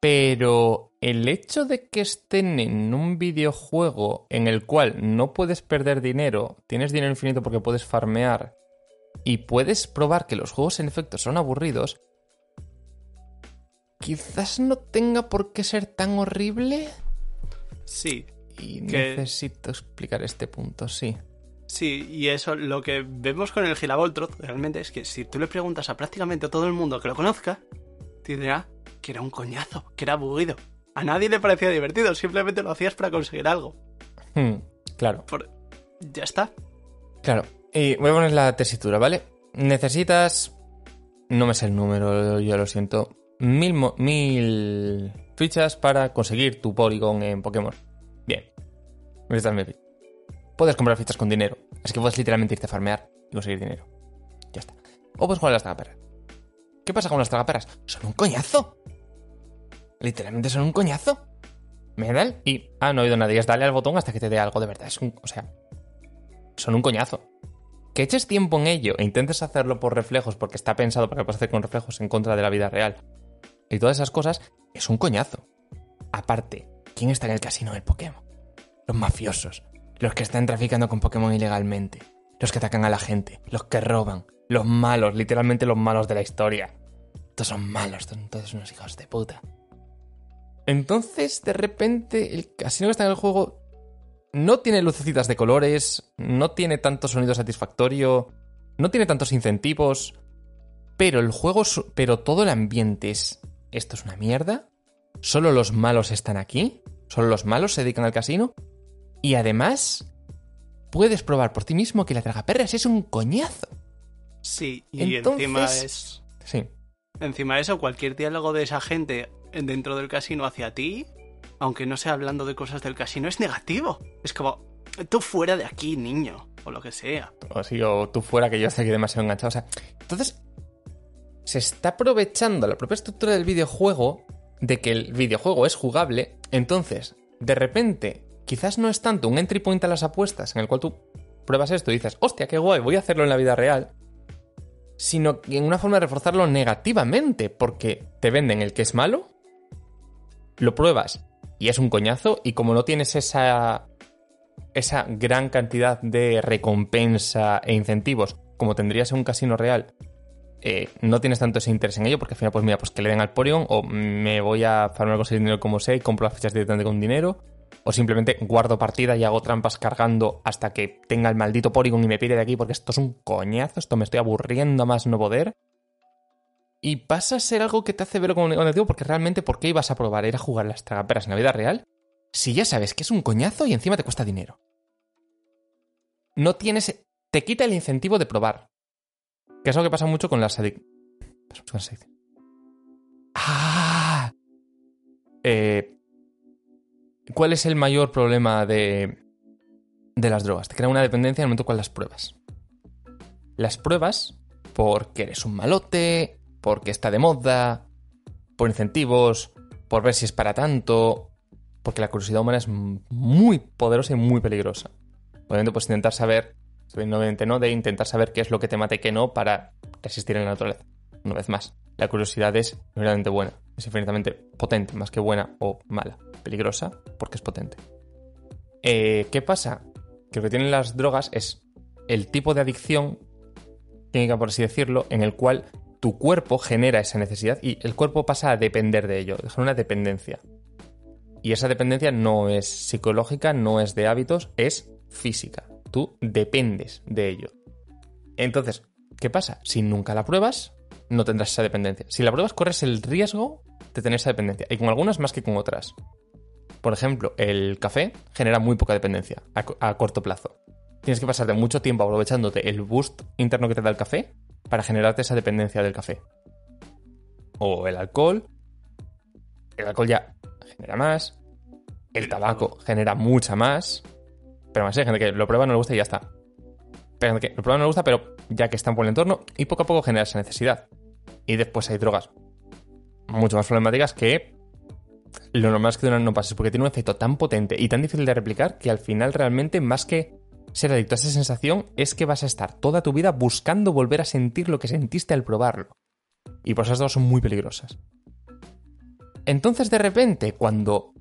A: Pero el hecho de que estén en un videojuego en el cual no puedes perder dinero, tienes dinero infinito porque puedes farmear y puedes probar que los juegos en efecto son aburridos, quizás no tenga por qué ser tan horrible.
B: Sí.
A: Y necesito explicar este punto, sí.
B: Sí, y eso, lo que vemos con el Gilavoltroth realmente es que si tú le preguntas a prácticamente todo el mundo que lo conozca, te dirá que era un coñazo, que era aburrido. A nadie le parecía divertido, simplemente lo hacías para conseguir algo.
A: Hmm, claro.
B: Ya está.
A: Claro. Y voy a poner la tesitura, ¿vale? Necesitas. No me sé el número, yo lo siento mil, mil fichas para conseguir tu Polygon en Pokémon. Bien. Puedes comprar fichas con dinero. Así que puedes literalmente irte a farmear y conseguir dinero. Ya está. O puedes jugar las tragaperras. ¿Qué pasa con las tragaperras? Son un coñazo. Literalmente son un coñazo. Me dan y... Ah, no he oído nada. Y es darle al botón hasta que te dé algo de verdad. Es un... O sea... Son un coñazo. Que eches tiempo en ello e intentes hacerlo por reflejos porque está pensado para que puedas hacer con reflejos en contra de la vida real y todas esas cosas, es un coñazo. Aparte, ¿quién está en el casino del Pokémon? Los mafiosos, los que están traficando con Pokémon ilegalmente, los que atacan a la gente, los que roban, los malos, literalmente los malos de la historia. Todos son malos, son todos unos hijos de puta. Entonces, de repente, el casino que está en el juego no tiene lucecitas de colores, no tiene tanto sonido satisfactorio, no tiene tantos incentivos, pero el juego, pero todo el ambiente es ¿esto es una mierda? ¿Solo los malos están aquí? ¿Solo los malos se dedican al casino? Y además, puedes probar por ti mismo que la tragaperras es un coñazo.
B: Sí, y encima es...
A: Sí.
B: Encima de eso, cualquier diálogo de esa gente dentro del casino hacia ti aunque no sea hablando de cosas del casino, es negativo. Es como, tú fuera de aquí, niño, o lo que sea.
A: O sí, o tú fuera que yo estoy aquí demasiado enganchado. O sea, entonces se está aprovechando la propia estructura del videojuego de que el videojuego es jugable. Entonces, de repente, quizás no es tanto un entry point a las apuestas en el cual tú pruebas esto y dices, hostia, qué guay, voy a hacerlo en la vida real. Sino en una forma de reforzarlo negativamente, porque te venden el que es malo, lo pruebas y es un coñazo, y como no tienes esa, esa gran cantidad de recompensa e incentivos como tendrías en un casino real, eh, no tienes tanto ese interés en ello, porque al final, pues mira, pues que le den al Porygon, o me voy a farmar con ese dinero como sé y compro las fichas directamente con dinero, o simplemente guardo partida y hago trampas cargando hasta que tenga el maldito Porygon y me pide de aquí, porque esto es un coñazo, esto me estoy aburriendo a más no poder. Y pasa a ser algo que te hace verlo como negativo, porque realmente, ¿por qué ibas a probar? Era jugar las tragaperas en la vida real, si ya sabes que es un coñazo y encima te cuesta dinero. No tienes. Te quita el incentivo de probar. Que es algo que pasa mucho con las adicciones. ¡Ah! Eh, ¿Cuál es el mayor problema de, de las drogas? Te crea una dependencia en el momento con las pruebas. Las pruebas, porque eres un malote, porque está de moda, por incentivos, por ver si es para tanto, porque la curiosidad humana es muy poderosa y muy peligrosa. Obviamente, pues intentar saber, obviamente no, de intentar saber qué es lo que te mata y qué no para resistir en la naturaleza. Una vez más, la curiosidad es realmente buena, es infinitamente potente, más que buena o mala. Peligrosa porque es potente. Eh, ¿Qué pasa? Que lo que tienen las drogas es el tipo de adicción, química por así decirlo, en el cual tu cuerpo genera esa necesidad y el cuerpo pasa a depender de ello, es una dependencia. Y esa dependencia no es psicológica, no es de hábitos, es física. Tú dependes de ello. Entonces, ¿qué pasa? Si nunca la pruebas, no tendrás esa dependencia. Si la pruebas, corres el riesgo de tener esa dependencia. Y con algunas más que con otras. Por ejemplo, el café genera muy poca dependencia a, corto plazo. Tienes que pasarte mucho tiempo aprovechándote el boost interno que te da el café para generarte esa dependencia del café. O el alcohol. El alcohol ya genera más. El tabaco genera mucha más. Pero más hay gente que lo prueba, no le gusta y ya está. Pero que lo prueba, no le gusta, pero ya que están por el entorno y poco a poco genera esa necesidad. Y después hay drogas mucho más problemáticas que lo normal es que de una no pases, porque tiene un efecto tan potente y tan difícil de replicar que al final realmente más que ser adicto a esa sensación es que vas a estar toda tu vida buscando volver a sentir lo que sentiste al probarlo. Y por esas dos son muy peligrosas. Entonces de repente, cuando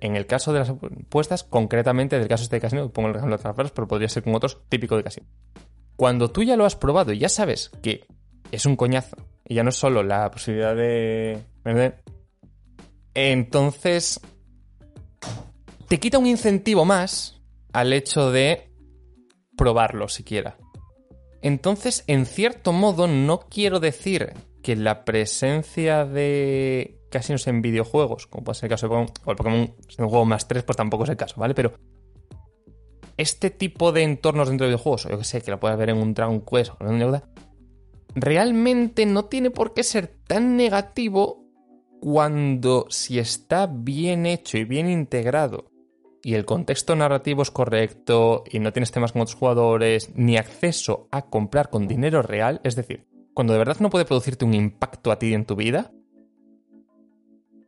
A: en el caso de las apuestas, concretamente del caso este de casino, pongo el ejemplo de otras pero podría ser con otros típico de casino. Cuando tú ya lo has probado y ya sabes que es un coñazo, y ya no es solo la posibilidad de entonces te quita un incentivo más al hecho de probarlo siquiera. Entonces, en cierto modo, no quiero decir que la presencia de casinos en videojuegos, como puede ser el caso de Pokémon, o el Pokémon es un juego más 3, pues tampoco es el caso, ¿vale? Pero este tipo de entornos dentro de videojuegos, o yo que sé, que lo puedas ver en un Dragon Quest o en una realmente no tiene por qué ser tan negativo cuando si está bien hecho y bien integrado y el contexto narrativo es correcto y no tienes temas con otros jugadores ni acceso a comprar con dinero real, es decir, cuando de verdad no puede producirte un impacto a ti en tu vida,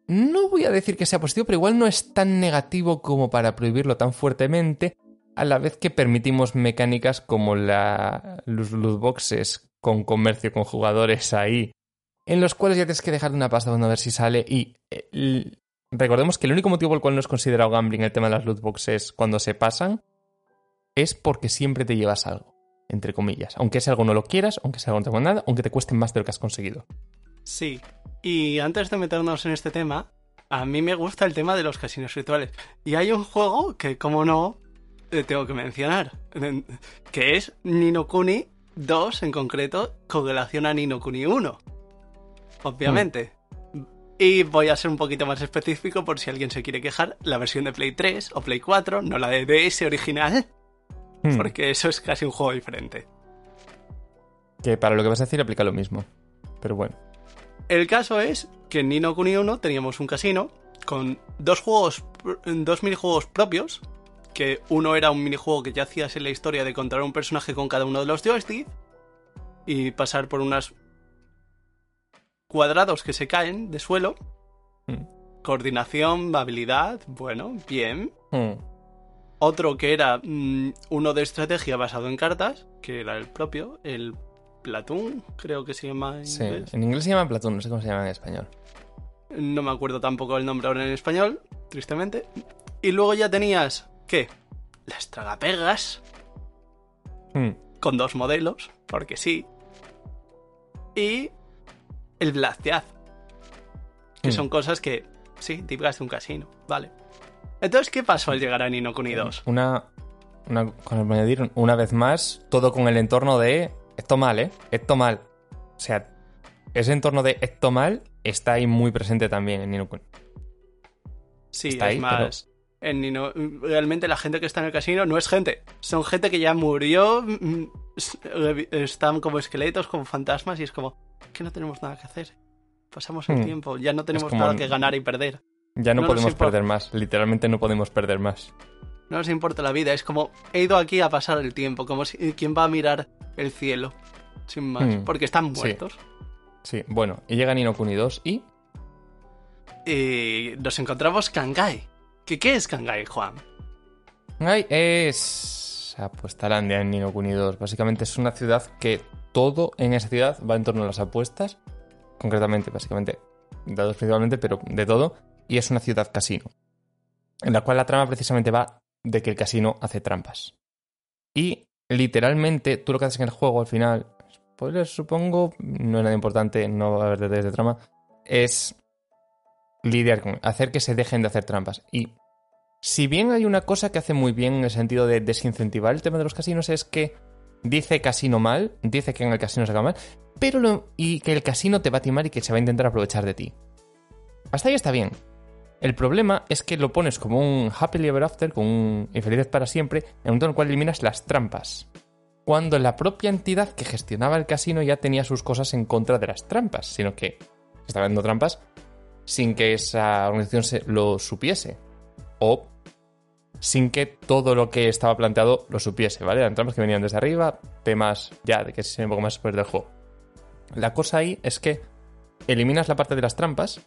A: no voy a decir que sea positivo, pero igual no es tan negativo como para prohibirlo tan fuertemente, a la vez que permitimos mecánicas como la, los loot boxes con comercio, con jugadores ahí, en los cuales ya tienes que dejar una pasta a ver si sale y... Eh, recordemos que el único motivo por el cual no es considerado gambling el tema de las loot boxes cuando se pasan es porque siempre te llevas algo, entre comillas. Aunque ese algo no lo quieras, aunque sea algo no te nada, aunque te cueste más de lo que has conseguido.
B: Sí, y antes de meternos en este tema, a mí me gusta el tema de los casinos virtuales. Y hay un juego que, como no, tengo que mencionar, [LAUGHS] que es Nino Kuni 2 en concreto, con relación a Nino Kuni 1. Obviamente. Y voy a ser un poquito más específico por si alguien se quiere quejar, la versión de Play 3 o Play 4, no la de DS original, hmm. porque eso es casi un juego diferente.
A: Que para lo que vas a decir aplica lo mismo, pero bueno.
B: El caso es que en Nino Kuni 1 teníamos un casino con dos juegos, dos minijuegos propios, que uno era un minijuego que ya hacías en la historia de controlar un personaje con cada uno de los joysticks y pasar por unos cuadrados que se caen de suelo.
A: Mm.
B: Coordinación, habilidad, bueno, bien.
A: Hmm.
B: Otro que era mm, uno de estrategia basado en cartas, que era el propio, el Platoon, creo que se llama en
A: Sí,
B: inglés.
A: en inglés se llama Platoon, no sé cómo se llama en español.
B: No me acuerdo tampoco el nombre ahora en español, tristemente. Y luego ya tenías, ¿qué? Las tragapegas,
A: Hmm.
B: con dos modelos, porque sí. Y el Blastead, que
A: Hmm.
B: son cosas que, sí, típicas de un casino, vale. Entonces, ¿qué pasó al llegar a Nino Kuni 2?
A: Una, una, con añadir una vez más, todo con el entorno de esto mal, ¿eh? Esto mal. O sea, ese entorno de esto mal está ahí muy presente también en Nino Kuni.
B: Sí,
A: está
B: es
A: ahí,
B: más. En Nino- realmente la gente que está en el casino no es gente, son gente que ya murió, mm, revi- están como esqueletos, como fantasmas y es como que no tenemos nada que hacer. Pasamos el
A: Hmm.
B: tiempo, ya no tenemos nada
A: un-
B: que ganar y perder.
A: Ya no, podemos perder más. Literalmente no podemos perder más.
B: No nos importa la vida, es como he ido aquí a pasar el tiempo, como si quién va a mirar el cielo, sin más,
A: Hmm.
B: porque están
A: Sí.
B: muertos.
A: Sí, bueno, y llega Nino Kuni 2 y...
B: Y nos encontramos Kangai. ¿Qué, ¿Qué es Kangai, Juan?
A: Ay, es Apuestalandia en Nino Kuni 2. Básicamente es una ciudad que todo en esa ciudad va en torno a las apuestas. Concretamente, básicamente, dados principalmente, pero de todo. Y es una ciudad casino. En la cual la trama precisamente va de que el casino hace trampas. Y literalmente, tú lo que haces en el juego al final, spoilers supongo, no es nada importante, no va a haber detalles de trama, es lidiar con, hacer que se dejen de hacer trampas. Y si bien hay una cosa que hace muy bien en el sentido de desincentivar el tema de los casinos es que dice casino mal, dice que en el casino se haga mal, pero lo- y que el casino te va a timar y que se va a intentar aprovechar de ti. Hasta ahí está bien. El problema es que lo pones como un happily ever after, con un infelices para siempre, en un momento en el cual eliminas las trampas. Cuando la propia entidad que gestionaba el casino ya tenía sus cosas en contra de las trampas, sino que estaba dando trampas sin que esa organización lo supiese. O sin que todo lo que estaba planteado lo supiese, ¿vale? Eran trampas que venían desde arriba, temas ya de que se un poco más después del juego. La cosa ahí es que eliminas la parte de las trampas,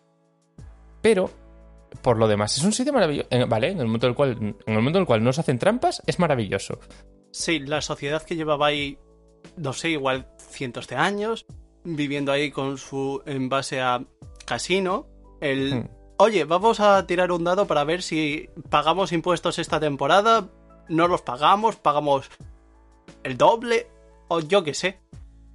A: pero por lo demás es un sitio maravilloso, ¿vale? En el momento en el cual, en el en el cual no se hacen trampas es maravilloso.
B: Sí, la sociedad que llevaba ahí, no sé, igual cientos de años, viviendo ahí con su en base a casino, el
A: Hmm.
B: oye, vamos a tirar un dado para ver si pagamos impuestos esta temporada, no los pagamos, pagamos el doble, o yo qué sé,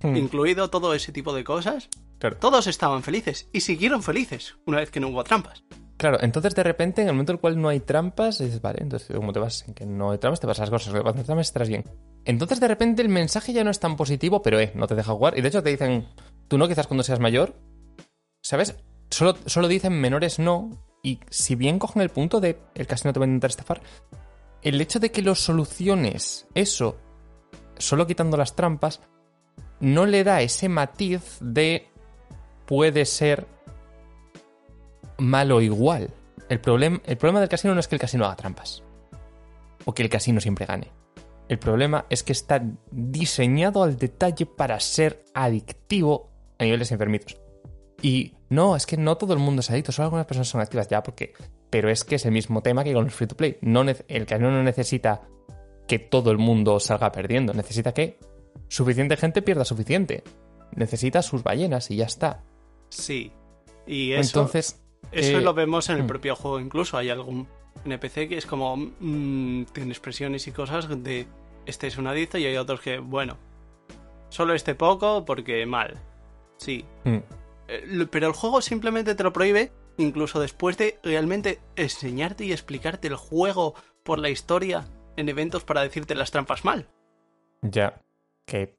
A: Hmm,
B: incluido todo ese tipo de cosas.
A: claro.
B: Todos estaban felices y siguieron felices una vez que no hubo trampas.
A: Claro, entonces de repente, en el momento en el cual no hay trampas, dices, vale, entonces como te vas en que no hay trampas, te vas a las cosas, cuando hay trampas estarás bien. Entonces de repente el mensaje ya no es tan positivo, pero eh, no te deja jugar. Y de hecho te dicen, tú no, quizás cuando seas mayor, ¿sabes? Solo, dicen menores no. Y si bien cogen el punto de el casino te va a intentar estafar, el hecho de que lo soluciones, eso, solo quitando las trampas, no le da ese matiz de puede ser malo igual. El, el problema del casino no es que el casino haga trampas. O que el casino siempre gane. El problema es que está diseñado al detalle para ser adictivo a niveles enfermitos. Y no, es que no todo el mundo es adicto, solo algunas personas son activas ya, porque. Pero es que es el mismo tema que con los free to play. No el casino no necesita que todo el mundo salga perdiendo, necesita que suficiente gente pierda suficiente. Necesita sus ballenas y ya está.
B: Sí. Y eso,
A: Entonces,
B: eso
A: eh,
B: lo vemos en el
A: hmm.
B: propio juego. Incluso hay algún NPC que es como. mm, tiene expresiones y cosas de. Este es un adicto y hay otros que, bueno. Solo este poco porque mal. Sí.
A: mm,
B: Pero el juego simplemente te lo prohíbe. Incluso después de realmente enseñarte y explicarte el juego por la historia en eventos para decirte las trampas mal.
A: Ya. Que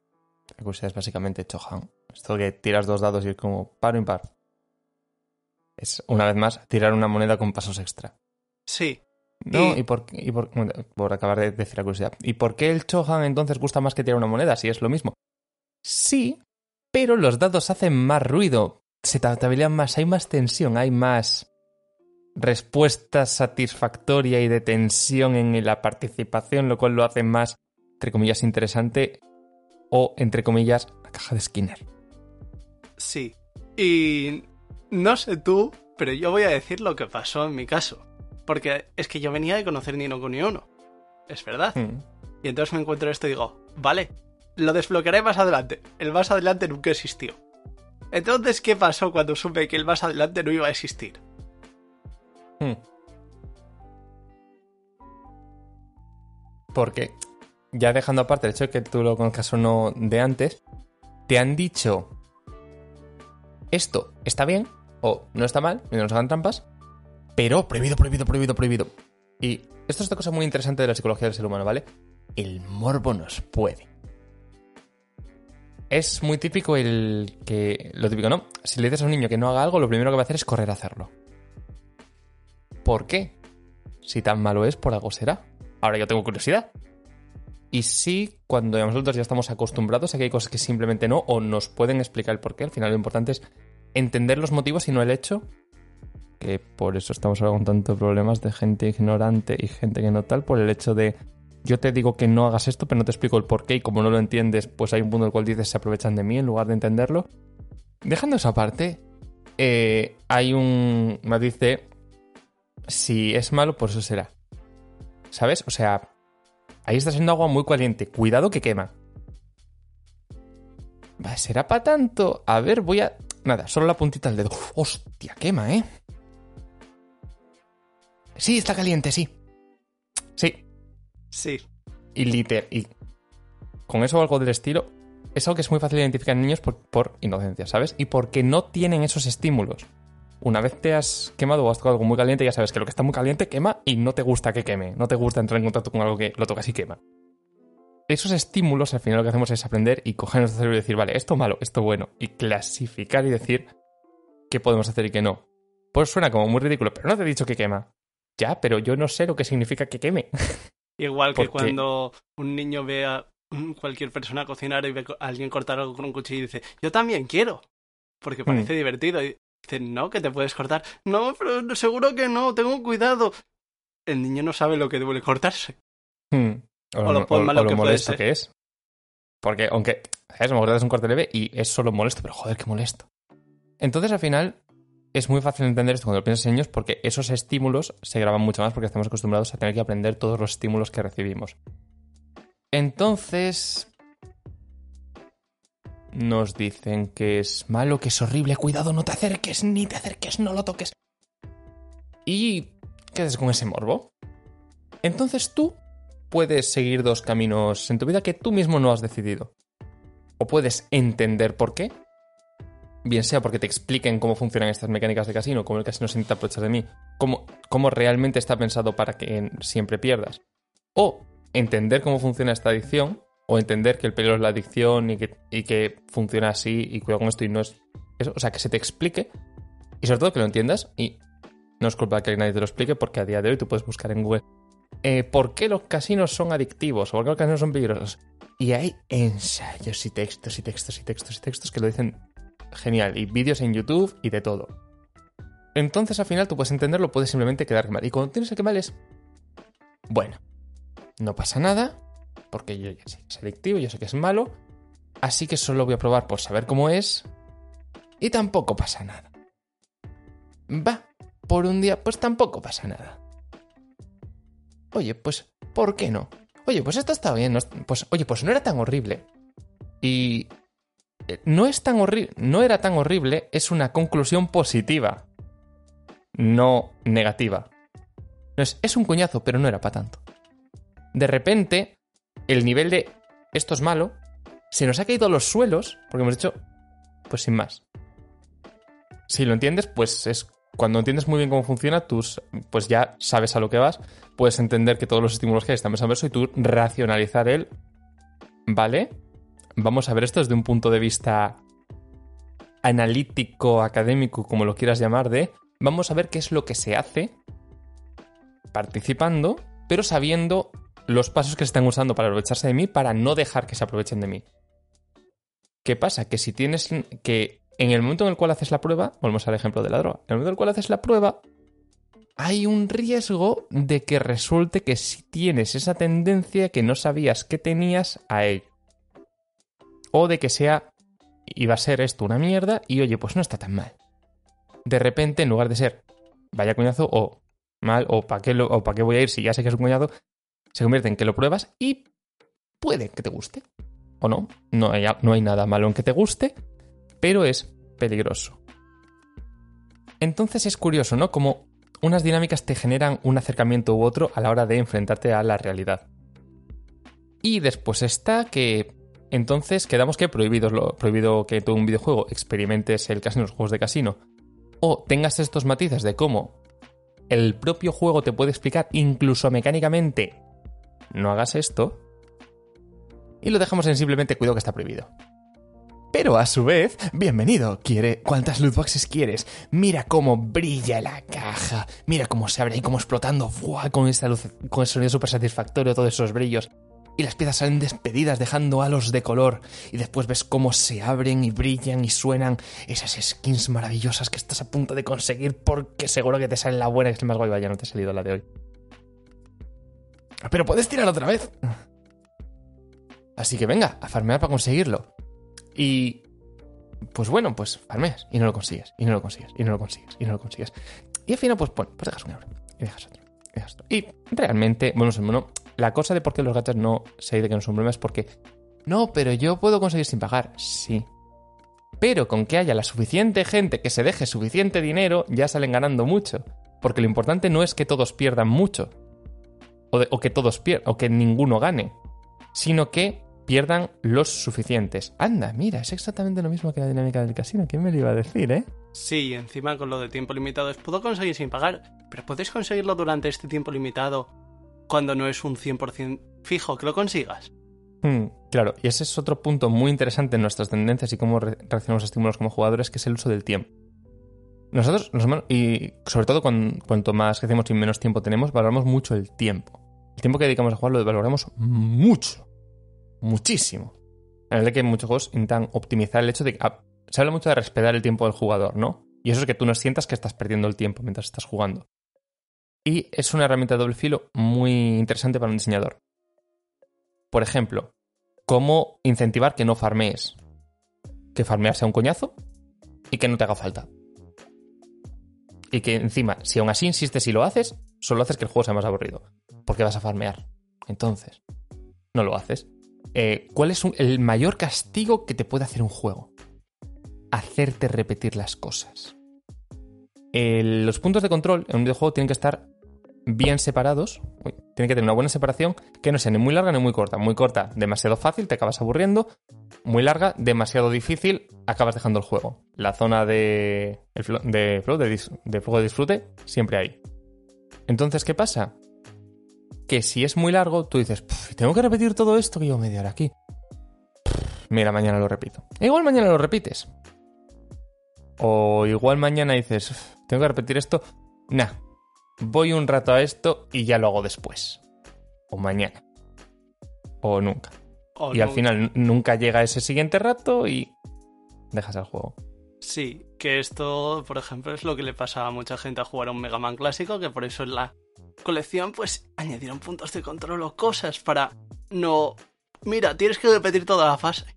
A: la curiosidad es básicamente Chohan. Esto que tiras dos dados y es como par o impar. Es, una vez más, tirar una moneda con pasos extra.
B: Sí.
A: No,
B: Y-
A: y, por, y por, por acabar de decir la curiosidad. ¿Y por qué el Chohan entonces gusta más que tirar una moneda si es lo mismo? Sí, pero los dados hacen más ruido. Se tablean más, hay más tensión, hay más. respuesta satisfactoria y de tensión en la participación, lo cual lo hace más, entre comillas, interesante o, entre comillas, la caja de Skinner.
B: Sí. Y no sé tú, pero yo voy a decir lo que pasó en mi caso. Porque es que yo venía de conocer ni uno ni uno. Es verdad.
A: Hmm.
B: Y entonces me encuentro esto y digo, vale, lo desbloquearé más adelante. El más adelante nunca existió. Entonces, ¿qué pasó cuando supe que el más adelante no iba a existir?
A: Hmm. Porque, ya dejando aparte el hecho de que tú lo conozcas o no de antes, te han dicho esto está bien o no está mal, no nos hagan trampas, pero prohibido, prohibido, prohibido, prohibido. Y esto es otra cosa muy interesante de la psicología del ser humano, ¿vale? El morbo nos puede. Es muy típico el que. Lo típico, ¿no? Si le dices a un niño que no haga algo, lo primero que va a hacer es correr a hacerlo. ¿Por qué? Si tan malo es, por algo será. Ahora yo tengo curiosidad. Y sí, cuando nosotros ya estamos acostumbrados a que hay cosas que simplemente no, o nos pueden explicar el porqué, al final lo importante es entender los motivos y no el hecho. Que por eso estamos ahora con tantos problemas de gente ignorante y gente que no tal, por el hecho de yo te digo que no hagas esto, pero no te explico el porqué y como no lo entiendes, pues hay un punto en el cual dices se aprovechan de mí en lugar de entenderlo. Dejando esa parte, eh, hay un... me dice, si es malo, por eso será. ¿Sabes? O sea, ahí está siendo agua muy caliente. Cuidado que quema. ¿Será para tanto? A ver, voy a... Nada, solo la puntita del dedo. Hostia, quema, ¿eh? Sí, está caliente, sí. Sí,
B: Sí.
A: y liter y con eso o algo del estilo es algo que es muy fácil de identificar en niños por, por inocencia, ¿sabes? Y porque no tienen esos estímulos. Una vez te has quemado o has tocado algo muy caliente, ya sabes que lo que está muy caliente quema y no te gusta que queme. No te gusta entrar en contacto con algo que lo tocas y quema. Esos estímulos, al final lo que hacemos es aprender y coger nuestro cerebro y decir, vale, esto malo, esto bueno. Y clasificar y decir qué podemos hacer y qué no. Pues suena como muy ridículo, pero no te he dicho que quema. Ya, pero yo no sé lo que significa que queme. [LAUGHS]
B: Igual que
A: Porque-
B: cuando un niño ve a mm, cualquier persona cocinar y ve a alguien cortar algo con un cuchillo y dice, yo también quiero. Porque parece
A: Mm.
B: divertido. Y dice, no, que te puedes cortar. No, pero seguro que no, tengo cuidado. El niño no sabe lo que debe cortarse.
A: Hmm. O,
B: O lo
A: o-
B: malo
A: o lo
B: que puede ser.
A: que es. Porque, aunque, ¿sabes? A lo mejor te das un corte leve y es solo molesto, pero joder, qué molesto. Entonces, al final, es muy fácil entender esto cuando lo piensas en niños porque esos estímulos se graban mucho más porque estamos acostumbrados a tener que aprender todos los estímulos que recibimos. Entonces. Nos dicen que es malo, que es horrible, cuidado, no te acerques, ni te acerques, no lo toques. ¿Y qué haces con ese morbo? Entonces tú puedes seguir dos caminos en tu vida que tú mismo no has decidido. O puedes entender por qué, bien sea porque te expliquen cómo funcionan estas mecánicas de casino, cómo el casino se intenta aprovechar de mí, cómo, cómo realmente está pensado para que siempre pierdas. O entender cómo funciona esta adicción, o entender que el peligro es la adicción y que, y que funciona así y cuidado con esto y no es eso. O sea, que se te explique y sobre todo que lo entiendas y no es culpa que nadie te lo explique porque a día de hoy tú puedes buscar en Google eh, por qué los casinos son adictivos o por qué los casinos son peligrosos. Y hay ensayos y textos y textos y textos y textos que lo dicen genial. Y vídeos en YouTube y de todo. Entonces al final tú puedes entenderlo, puedes simplemente quedar mal. Y cuando tienes el que mal es... Bueno, no pasa nada, porque yo ya sé que es adictivo, yo sé que es malo, así que solo voy a probar por saber cómo es. Y tampoco pasa nada. Va, por un día, pues tampoco pasa nada. Oye, pues, ¿por qué no? Oye, pues esto está bien. pues, oye, pues no era tan horrible. Y no es tan horrible, no era tan horrible, es una conclusión positiva, no negativa. Es, es un cuñazo, pero no era para tanto. De repente, el nivel de esto es malo se nos ha caído a los suelos porque hemos dicho, pues sin más. Si lo entiendes, pues es cuando entiendes muy bien cómo funciona, tú pues ya sabes a lo que vas, puedes entender que todos los estímulos que hay están en verso y tú racionalizar el, ¿vale? Vamos a ver esto desde un punto de vista analítico, académico, como lo quieras llamar, de vamos a ver qué es lo que se hace participando, pero sabiendo los pasos que se están usando para aprovecharse de mí para no dejar que se aprovechen de mí. ¿Qué pasa? Que si tienes que en el momento en el cual haces la prueba, volvemos al ejemplo de la droga, en el momento en el cual haces la prueba, hay un riesgo de que resulte que si tienes esa tendencia que no sabías que tenías a ello. O de que sea, iba a ser esto una mierda y oye, pues no está tan mal. De repente, en lugar de ser, vaya coñazo o mal o para qué, o para qué voy a ir si ya sé que es un coñazo, se convierte en que lo pruebas y puede que te guste. O no, no hay, no hay nada malo en que te guste, pero es peligroso. Entonces es curioso, ¿no? Como unas dinámicas te generan un acercamiento u otro a la hora de enfrentarte a la realidad. Y después está que entonces quedamos que prohibido, que todo un videojuego experimentes el casino, los juegos de casino, o tengas estos matices de cómo el propio juego te puede explicar, incluso mecánicamente, no hagas esto, y lo dejamos en simplemente cuidado que está prohibido. Pero a su vez, bienvenido, quiere cuántas lootboxes quieres. Mira cómo brilla la caja, mira cómo se abre y cómo explotando, con esta luz, con sonido súper satisfactorio, todos esos brillos. Y las piezas salen despedidas dejando halos de color. Y después ves cómo se abren y brillan y suenan esas skins maravillosas que estás a punto de conseguir porque seguro que te sale la buena, que es más guay, ya no te ha salido la de hoy. Pero puedes tirar otra vez. Así que venga, a farmear para conseguirlo. Y pues bueno, pues farmeas y no lo consigues, y no lo consigues, y no lo consigues, y no lo consigues. Y al final, pues bueno, pues dejas un euro, y dejas otro, y dejas. Y realmente, bueno, bueno, la cosa de por qué los gachas no se de que no son un problema es porque, no, pero yo puedo conseguir sin pagar, sí. Pero con que haya la suficiente gente que se deje suficiente dinero, ya salen ganando mucho. Porque lo importante no es que todos pierdan mucho, o, que todos pierdan, o que ninguno gane, sino que pierdan los suficientes. Anda, mira, es exactamente lo mismo que la dinámica del casino. ¿Quién me lo iba a decir, eh?
B: Sí, encima con lo de tiempo limitado es puedo conseguir sin pagar, pero puedes conseguirlo durante este tiempo limitado cuando no es un 100% fijo que lo consigas.
A: Hmm, claro, y ese es otro punto muy interesante en nuestras tendencias y cómo reaccionamos a estímulos como jugadores, que es el uso del tiempo. Nosotros, y sobre todo cuanto más crecemos y menos tiempo tenemos, valoramos mucho el tiempo. El tiempo que dedicamos a jugar lo valoramos mucho muchísimo. En el que muchos juegos intentan optimizar el hecho de que ah, se habla mucho de respetar el tiempo del jugador, ¿no? Y eso es que tú no sientas que estás perdiendo el tiempo mientras estás jugando. Y es una herramienta de doble filo muy interesante para un diseñador. Por ejemplo, cómo incentivar que no farmees. Que farmear sea un coñazo y que no te haga falta. Y que encima, si aún así insistes y lo haces, solo haces que el juego sea más aburrido. Porque vas a farmear. Entonces, no lo haces. Eh, ¿cuál es el mayor castigo que te puede hacer un juego? Hacerte repetir las cosas. los puntos de control en un videojuego tienen que estar bien separados, tienen que tener una buena separación que no sea ni muy larga ni muy corta. Muy corta, demasiado fácil, te acabas aburriendo. Muy larga, demasiado difícil, acabas dejando el juego. La zona de, de, flow, de, de de disfrute, siempre hay. Entonces, ¿qué pasa? que si es muy largo, tú dices, tengo que repetir todo esto que llevo media hora aquí. mira, mañana lo repito. E igual mañana lo repites. O igual mañana dices, tengo que repetir esto. Nah, voy un rato a esto y ya lo hago después. O mañana. O nunca. y al final nunca llega ese siguiente rato y dejas el juego.
B: Sí, que esto, por ejemplo, es lo que le pasa a mucha gente a jugar a un Mega Man clásico, que por eso es la colección, pues añadieron puntos de control o cosas para no... Mira, tienes que repetir toda la fase.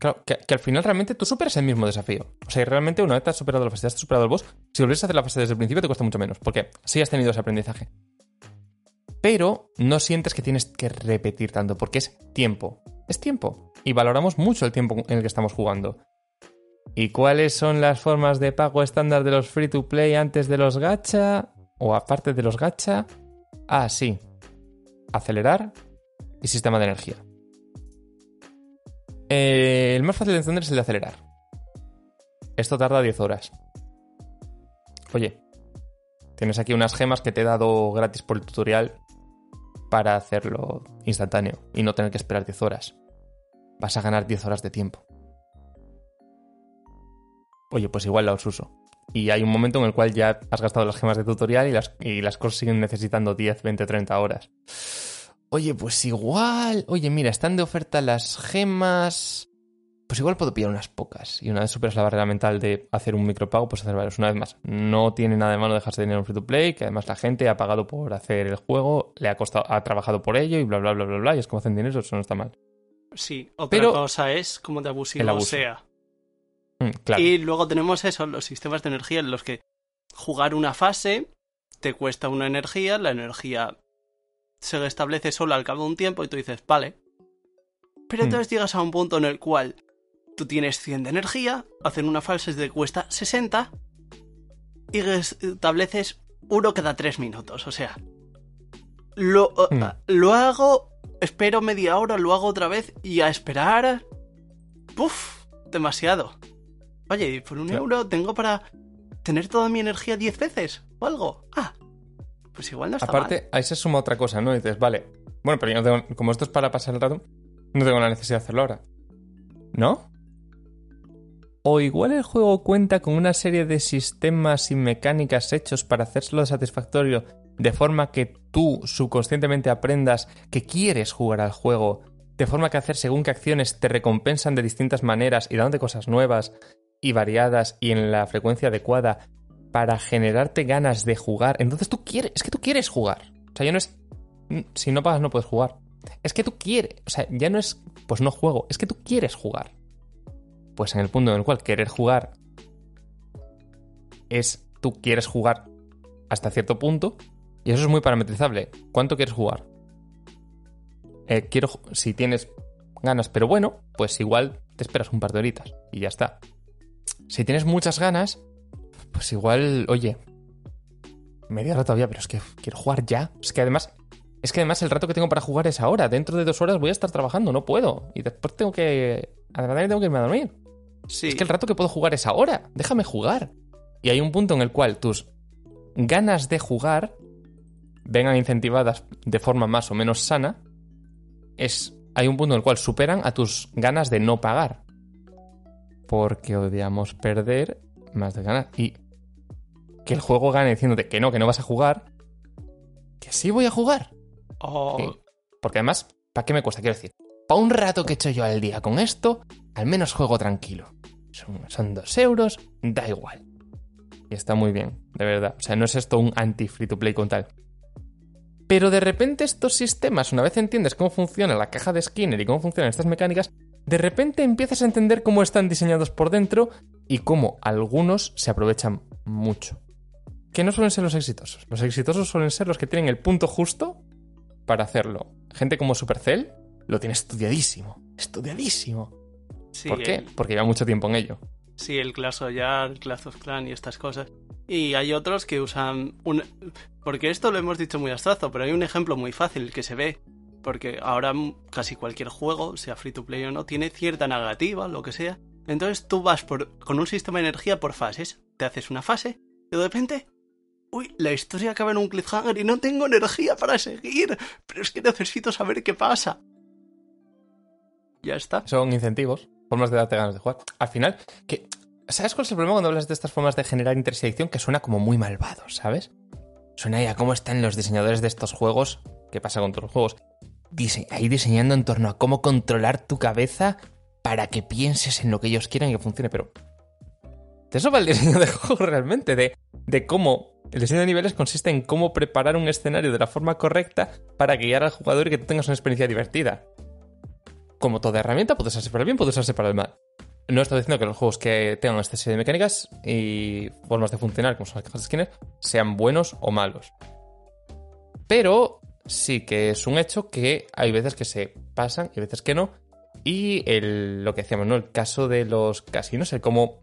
A: Claro, que, al final realmente tú superas el mismo desafío. O sea, realmente una vez te has superado la fase, has superado el boss, si volvieras a hacer la fase desde el principio te cuesta mucho menos, porque sí has tenido ese aprendizaje. Pero no sientes que tienes que repetir tanto, porque es tiempo. Es tiempo. Y valoramos mucho el tiempo en el que estamos jugando. ¿Y cuáles son las formas de pago estándar de los free to play antes de los gacha? o aparte de los gacha, ah, sí, acelerar y sistema de energía. Eh, el más fácil de entender es el de acelerar. Esto tarda 10 horas. Oye, tienes aquí unas gemas que te he dado gratis por el tutorial para hacerlo instantáneo y no tener que esperar 10 horas. Vas a ganar 10 horas de tiempo. Oye, pues igual la os uso y hay un momento en el cual ya has gastado las gemas de tutorial y las, y las cosas siguen necesitando 10, 20, 30 horas. Oye, pues igual. Oye, mira, están de oferta las gemas. pues igual puedo pillar unas pocas. Y una vez superas la barrera mental de hacer un micropago, pues hacer varios. Una vez más, no tiene nada de malo dejarse dinero en free to play, que además la gente ha pagado por hacer el juego, le ha costado, ha trabajado por ello y bla, bla, bla, bla, bla, y es como hacen dinero, eso no está mal.
B: Sí, otra
A: Pero-
B: cosa es como de abusivo sea.
A: Mm, claro.
B: Y luego tenemos eso, los sistemas de energía en los que jugar una fase te cuesta una energía, la energía se restablece solo al cabo de un tiempo y tú dices, vale. Pero
A: Hmm.
B: entonces llegas a un punto en el cual tú tienes 100 de energía, hacer una fase te cuesta 60 y restableces uno cada 3 minutos. O sea, lo,
A: Hmm.
B: lo hago, espero media hora, lo hago otra vez y a esperar... ¡Puf! Demasiado. Oye, y por un
A: Claro.
B: euro tengo para tener toda mi energía 10 veces o algo. Ah, pues igual no está
A: Aparte, ahí se suma otra cosa, ¿no? Y dices, vale, bueno, pero yo no tengo, como esto es para pasar el rato, no tengo la necesidad de hacerlo ahora. ¿No? O igual el juego cuenta con una serie de sistemas y mecánicas hechos para hacérselo satisfactorio de forma que tú subconscientemente aprendas que quieres jugar al juego, de forma que hacer según qué acciones te recompensan de distintas maneras y dándote cosas nuevas y variadas y en la frecuencia adecuada para generarte ganas de jugar. Entonces tú quieres, es que tú quieres jugar. O sea, ya no es si no pagas no puedes jugar. Es que tú quieres, o sea, ya no es pues no juego, es que tú quieres jugar. Pues en el punto en el cual querer jugar es tú quieres jugar hasta cierto punto y eso es muy parametrizable. ¿Cuánto quieres jugar? Eh, quiero si tienes ganas, pero bueno, pues igual te esperas un par de horitas y ya está. Si tienes muchas ganas, pues igual, oye, media hora todavía, pero es que quiero jugar ya. Es que además, es que además el rato que tengo para jugar es ahora. Dentro de dos horas voy a estar trabajando, no puedo. Y después tengo que. Además tengo que irme a dormir.
B: Sí.
A: Es que el rato que puedo jugar es ahora. Déjame jugar. Y hay un punto en el cual tus ganas de jugar vengan incentivadas de forma más o menos sana. Es. Hay un punto en el cual superan a tus ganas de no pagar. Porque odiamos perder más de ganar. Y que el juego gane diciéndote que no, que no vas a jugar. Que sí voy a jugar.
B: O-
A: Sí. Porque además, ¿para qué me cuesta? Quiero decir, para un rato que he hecho yo al día con esto, al menos juego tranquilo. Son, son dos euros, da igual. Y está muy bien, de verdad. O sea, no es esto un anti-free to play con tal. Pero de repente estos sistemas, una vez entiendes cómo funciona la caja de Skinner y cómo funcionan estas mecánicas, de repente empiezas a entender cómo están diseñados por dentro y cómo algunos se aprovechan mucho. Que no suelen ser los exitosos. Los exitosos suelen ser los que tienen el punto justo para hacerlo. Gente como Supercell lo tiene estudiadísimo. Estudiadísimo.
B: sí,
A: ¿Por qué?
B: el-
A: Porque lleva mucho tiempo en ello.
B: Sí, el Clash Royale, Clash of Clans y estas cosas. Y hay otros que usan un... Porque esto lo hemos dicho muy abstracto, pero hay un ejemplo muy fácil que se ve. Porque ahora casi cualquier juego, sea free to play o no, tiene cierta negativa, lo que sea. Entonces tú vas por, con un sistema de energía por fases. Te haces una fase y de repente... Uy, la historia acaba en un cliffhanger y no tengo energía para seguir. Pero es que necesito saber qué pasa. Ya está.
A: Son incentivos, formas de darte ganas de jugar. Al final, que ¿sabes cuál es el problema cuando hablas de estas formas de generar adicción? Que suena como muy malvado, ¿sabes? Suena ahí a cómo están los diseñadores de estos juegos. ¿Qué pasa con todos los juegos? Dise- ahí diseñando en torno a cómo controlar tu cabeza para que pienses en lo que ellos quieran y que funcione, pero. De eso va el diseño de [LAUGHS] juego realmente, de, de cómo. El diseño de niveles consiste en cómo preparar un escenario de la forma correcta para guiar al jugador y que tú tengas una experiencia divertida como toda herramienta, puede usarse para el bien, puede usarse para el mal. No estoy diciendo que los juegos que tengan esta serie de mecánicas y formas de funcionar, como son las cajas de Skinner, sean buenos o malos. Pero sí que es un hecho que hay veces que se pasan y veces que no. Y lo que decíamos, ¿no? El caso de los casinos, el cómo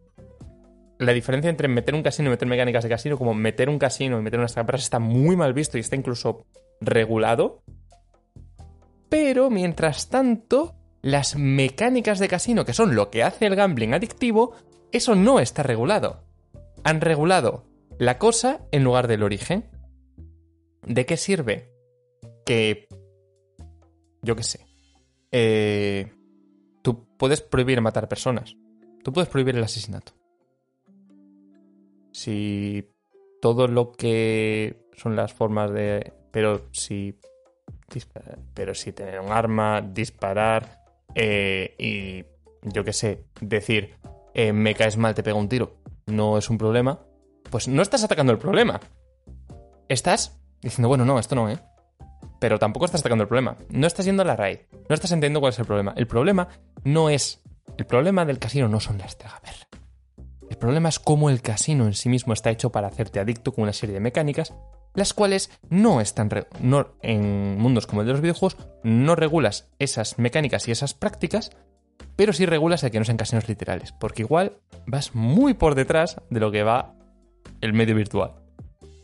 A: la diferencia entre meter un casino y meter mecánicas de casino, como meter un casino y meter unas trampas, está muy mal visto y está incluso regulado. Pero mientras tanto, las mecánicas de casino, que son lo que hace el gambling adictivo, eso no está regulado. Han regulado la cosa en lugar del origen. ¿De qué sirve? Que... Yo qué sé. Eh, tú puedes prohibir matar personas. Tú puedes prohibir el asesinato. Si todo lo que son las formas de... Pero si... Pero si tener un arma, disparar eh, y yo qué sé, decir, eh, me caes mal, te pego un tiro, no es un problema, pues no estás atacando el problema. Estás diciendo, bueno, no, esto no, ¿eh? Pero tampoco estás atacando el problema. No estás yendo a la raíz. No estás entendiendo cuál es el problema. El problema no es. El problema del casino no son las tragaperras. El problema es cómo el casino en sí mismo está hecho para hacerte adicto con una serie de mecánicas, las cuales no están. No, en mundos como el de los videojuegos, no regulas esas mecánicas y esas prácticas, pero sí regulas el que no sean casinos literales. Porque igual vas muy por detrás de lo que va el medio virtual.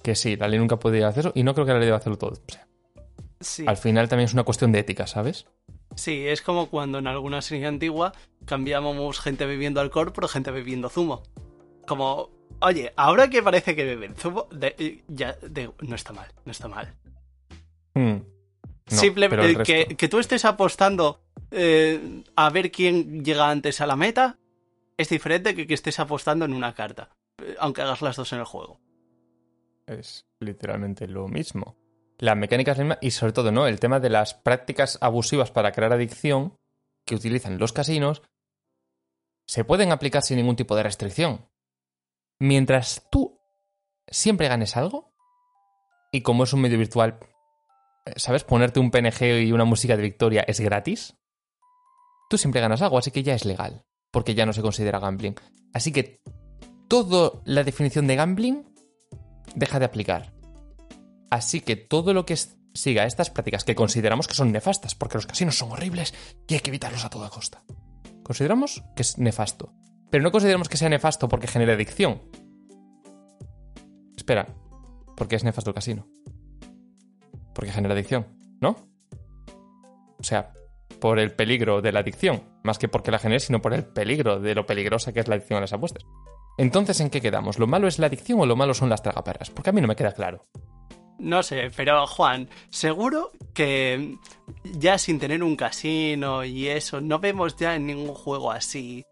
A: Que sí, la ley nunca puede hacer eso y no creo que la ley deba hacerlo todo. O sea,
B: Sí.
A: Al final también es una cuestión de ética, ¿sabes?
B: Sí, es como cuando en alguna serie antigua cambiábamos gente bebiendo alcohol por gente bebiendo zumo. Como, oye, ahora que parece que beben zumo, de- ya, de- no está mal, no está mal.
A: Hmm. No,
B: Simplemente
A: el
B: que, que tú estés apostando eh, a ver quién llega antes a la meta es diferente que que estés apostando en una carta, eh, aunque hagas las dos en el juego.
A: es literalmente lo mismo. La mecánica es la misma y sobre todo, ¿no? El tema de las prácticas abusivas para crear adicción que utilizan los casinos se pueden aplicar sin ningún tipo de restricción. Mientras tú siempre ganes algo, y como es un medio virtual, ¿sabes? Ponerte un PNG y una música de victoria es gratis, tú siempre ganas algo, así que ya es legal, porque ya no se considera gambling. Así que toda la definición de gambling deja de aplicar. Así que todo lo que siga estas prácticas que consideramos que son nefastas, porque los casinos son horribles y hay que evitarlos a toda costa. Consideramos que es nefasto. Pero no consideramos que sea nefasto porque genere adicción. Espera, porque es nefasto el casino. Porque genera adicción, ¿no? O sea, por el peligro de la adicción, más que porque la genere, sino por el peligro de lo peligrosa que es la adicción a las apuestas. Entonces, ¿en qué quedamos? ¿Lo malo es la adicción o lo malo son las tragaperras? Porque a mí no me queda claro.
B: No sé, pero Juan, seguro que ya sin tener un casino y eso, no vemos ya en ningún juego así.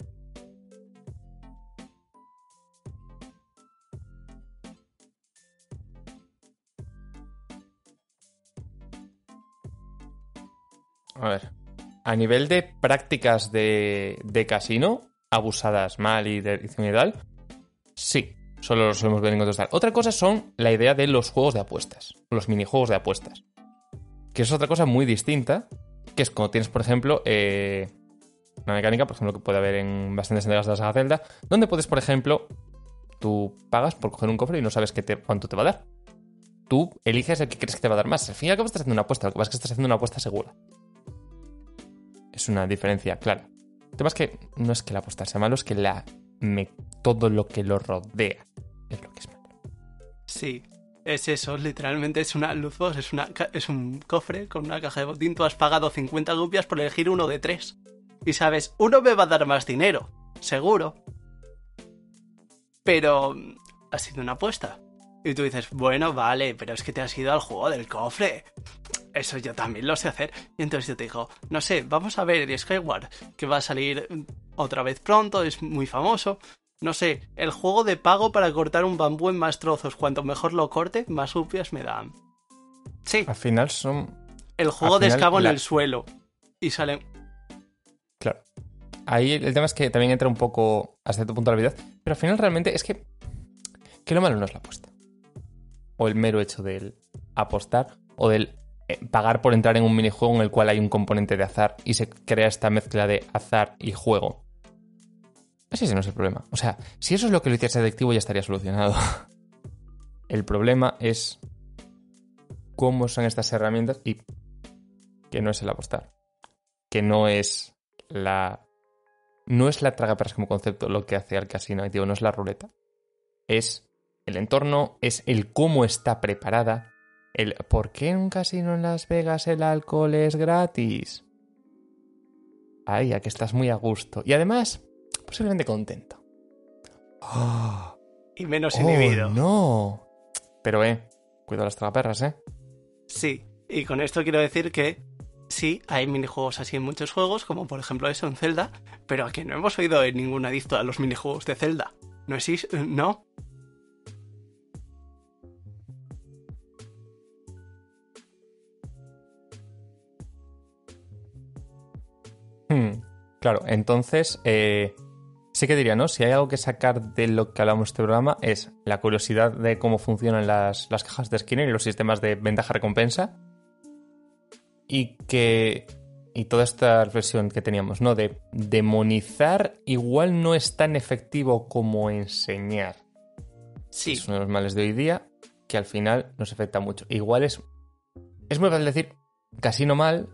A: A ver. A nivel de prácticas de, de casino, abusadas mal y de y tal, sí, solo lo solemos ver en tal. Otra cosa son la idea de los juegos de apuestas, los minijuegos de apuestas. Que es otra cosa muy distinta, que es cuando tienes, por ejemplo, eh, una mecánica, por ejemplo, que puede haber en bastantes entregas de la saga Zelda, donde puedes, por ejemplo, tú pagas por coger un cofre y no sabes qué te- cuánto te va a dar. Tú eliges el que crees que te va a dar más. Al fin y al cabo estás haciendo una apuesta, lo que pasa es que estás haciendo una apuesta segura. Es una diferencia clara. El tema es que no es que la apuesta sea malo, es que la, me- todo lo que lo rodea es lo que es malo.
B: Sí, es eso, literalmente es una luz es, una, es un cofre con una caja de botín, tú has pagado 50 rupias por elegir uno de tres. Y sabes, uno me va a dar más dinero, seguro. Pero mm, ha sido una apuesta. Y tú dices, bueno, vale, pero es que te has ido al juego del cofre. Eso yo también lo sé hacer. Y entonces yo te digo, no sé, vamos a ver Skyward, que va a salir otra vez pronto, es muy famoso. No sé, el juego de pago para cortar un bambú en más trozos. Cuanto mejor lo corte, más rupias me dan. Sí,
A: Al final son.
B: el juego de escavo en el suelo. Y salen.
A: Claro. Ahí el tema es que también entra un poco hasta cierto punto la habilidad. Pero al final realmente es que. Que lo malo no es la apuesta. O el mero hecho del apostar. O del eh, pagar por entrar en un minijuego en el cual hay un componente de azar y se crea esta mezcla de azar y juego. Ese no es el problema. O sea, si eso es lo que lo hiciese adictivo ya estaría solucionado. [LAUGHS] El problema es cómo son estas herramientas y que no es el apostar. Que no es la. No es la tragaperras como concepto lo que hace al casino adictivo, no es la ruleta. Es el entorno, es el cómo está preparada, el por qué en un casino en Las Vegas el alcohol es gratis. Ay, a que estás muy a gusto. Y además, posiblemente contento. ¡Ah!
B: Y menos
A: ¡Oh,
B: inhibido.
A: no! Pero, eh, cuidado las tragaperras, eh.
B: Sí, y con esto quiero decir que sí, hay minijuegos así en muchos juegos, como por ejemplo eso en Zelda, pero aquí no hemos oído de ningún adicto a los minijuegos de Zelda. No existe, no.
A: Hmm. Claro, entonces eh, sí que diría, ¿no? Si hay algo que sacar de lo que hablamos de este programa es la curiosidad de cómo funcionan las, las cajas de Skinner y los sistemas de ventaja-recompensa. Y que. Y toda esta reflexión que teníamos, ¿no? De demonizar igual no es tan efectivo como enseñar.
B: Sí.
A: Es uno de los males de hoy día que al final nos afecta mucho. Igual es. Es muy fácil decir casino mal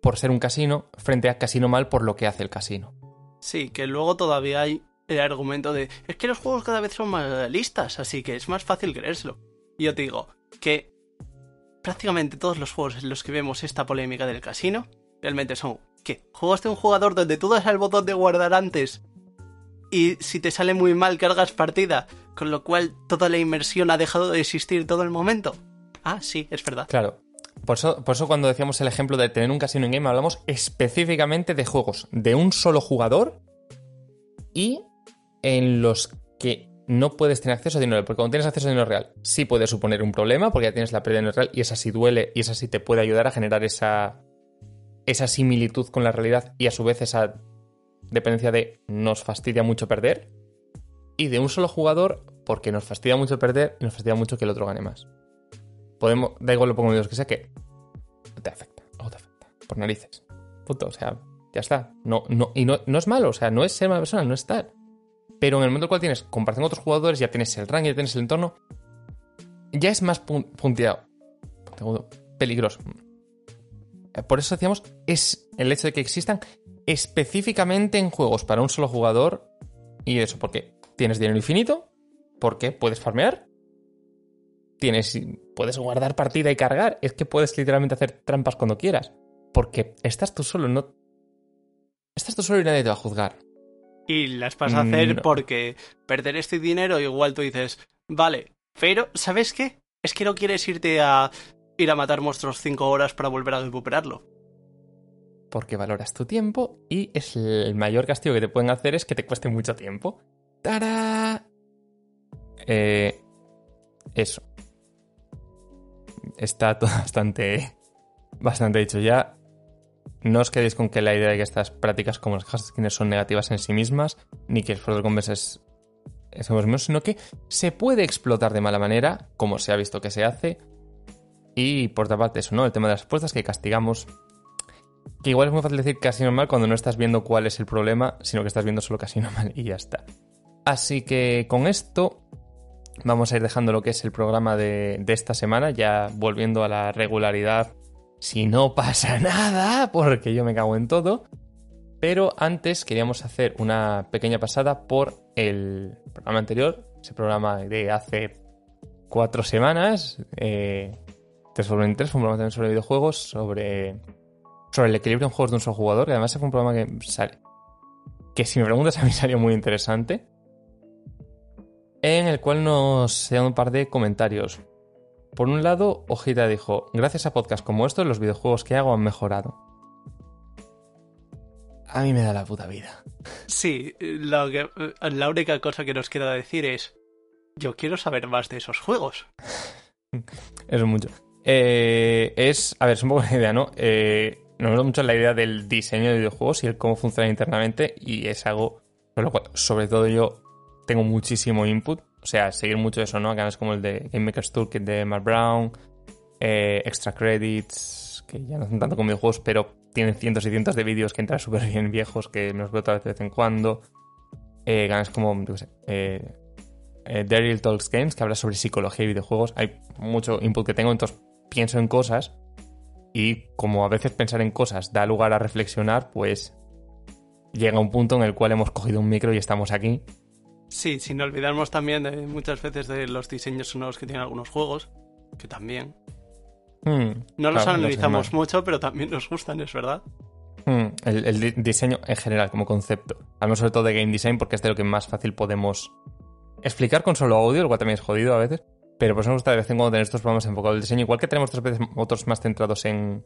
A: por ser un casino frente a casino mal por lo que hace el casino.
B: Sí, que luego todavía hay el argumento de es que los juegos cada vez son más realistas, así que es más fácil creérselo. Yo te digo que prácticamente todos los juegos en los que vemos esta polémica del casino realmente son ¿qué? Juegos de un jugador donde tú das al botón de guardar antes y si te sale muy mal cargas partida, con lo cual toda la inmersión ha dejado de existir todo el momento. Ah, sí, es verdad.
A: Claro. Por eso, cuando decíamos el ejemplo de tener un casino en game hablamos específicamente de juegos de un solo jugador y en los que no puedes tener acceso a dinero, porque cuando tienes acceso a dinero real sí puede suponer un problema, porque ya tienes la pérdida de dinero real y esa sí duele y esa sí te puede ayudar a generar esa, esa similitud con la realidad y a su vez esa dependencia de nos fastidia mucho perder. Y de un solo jugador, porque nos fastidia mucho perder y nos fastidia mucho que el otro gane más. Podemos, da igual lo pongo en que sea que te afecta, o te afecta, por narices. Punto, o sea, ya está. No, no, y no, no es malo, o sea, no es ser mala persona, no es tal. Pero en el momento en el cual tienes comparación con otros jugadores, ya tienes el rank, ya tienes el entorno, ya es más pun punteado. Puntiagudo, peligroso. Por eso decíamos, es el hecho de que existan específicamente en juegos para un solo jugador. Y eso, porque tienes dinero infinito, porque puedes farmear, tienes, puedes guardar partida y cargar. Es que puedes literalmente hacer trampas cuando quieras. Porque estás tú solo, no. Estás tú solo y nadie te va a juzgar.
B: Y las vas a hacer porque perder este dinero igual tú dices, vale, pero ¿sabes qué? Es que no quieres irte a ir a matar monstruos 5 horas para volver a recuperarlo.
A: Porque valoras tu tiempo y es el mayor castigo que te pueden hacer es que te cueste mucho tiempo. ¡Tara! Eh, eso. Está todo [LAUGHS] bastante, bastante dicho ya. No os quedéis con que la idea de que estas prácticas como las de son negativas en sí mismas, ni que el fraude con es somos menos, sino que se puede explotar de mala manera, como se ha visto que se hace. Y por otra parte, eso, ¿no? El tema de las apuestas que castigamos. Que igual es muy fácil decir casi normal cuando no estás viendo cuál es el problema, sino que estás viendo solo casi [LAUGHS] normal y ya está. Así que con esto vamos a ir dejando lo que es el programa de, de esta semana, ya volviendo a la regularidad si no [LAUGHS] pasa nada, porque yo me cago en todo. Pero antes queríamos hacer una pequeña pasada por el programa anterior, ese programa de hace cuatro semanas, eh, 3 sobre 3, fue un programa también sobre videojuegos, sobre, sobre el equilibrio en juegos de un solo jugador, que además fue un programa que sale, que si me preguntas a mí [LAUGHS] salió muy interesante, en el cual nos dan un par de comentarios. Por un lado, Ojita dijo, gracias a podcasts como estos, los videojuegos que hago han mejorado. A mí me da la puta vida.
B: Sí, la única cosa que nos queda decir es, yo quiero saber más de esos juegos. [LAUGHS]
A: Eso es mucho. Eh, es, a ver, es un poco la idea, ¿no? Eh, nos gusta mucho la idea del diseño de videojuegos y el cómo funciona internamente y es algo con lo cual, sobre todo yo, tengo muchísimo input o sea, seguir mucho eso, ¿no? Canales como el de Game Maker's Toolkit de Mark Brown, eh, Extra Credits, que ya no son tanto como videojuegos, pero tienen cientos y cientos de vídeos que entran súper bien viejos, que me los veo otra vez de vez en cuando. Eh, canales como, yo qué sé, eh, eh, Daryl Talks Games, que habla sobre psicología y videojuegos. Hay mucho input que tengo, entonces pienso en cosas y como a veces pensar en cosas da lugar a reflexionar, pues llega un punto en el cual hemos cogido un micro y estamos aquí
B: Sí, sin olvidarnos también de muchas veces de los diseños sonoros que tienen algunos juegos, que también.
A: Mm,
B: no los
A: claro,
B: analizamos mucho, pero también nos gustan, es verdad.
A: Mm, el, el di- diseño en general, como concepto. Hablamos sobre todo de game design porque es de lo que más fácil podemos explicar con solo audio, lo cual también es jodido a veces. Pero por eso me gusta de vez en cuando tener estos programas enfocados en el diseño, igual que tenemos otras veces otros más centrados en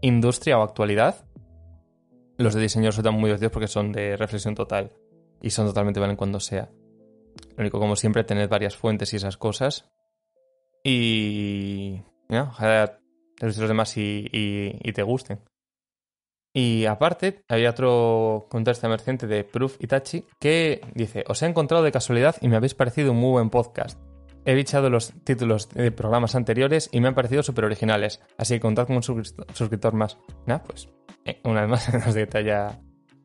A: industria o actualidad. Los de diseño resultan muy divertidos porque son de reflexión total y son totalmente valen cuando sea. Lo único, como siempre, tener varias fuentes y esas cosas. Y. ya, ojalá te los demás y, y- y te gusten. Y aparte, había otro contexto emergente de Proof Itachi que dice: Os he encontrado de casualidad y me habéis parecido un muy buen podcast. He bichado los títulos de programas anteriores y me han parecido súper originales. Así que contad con un suscriptor más. Nada, pues, eh, una vez más, no te haya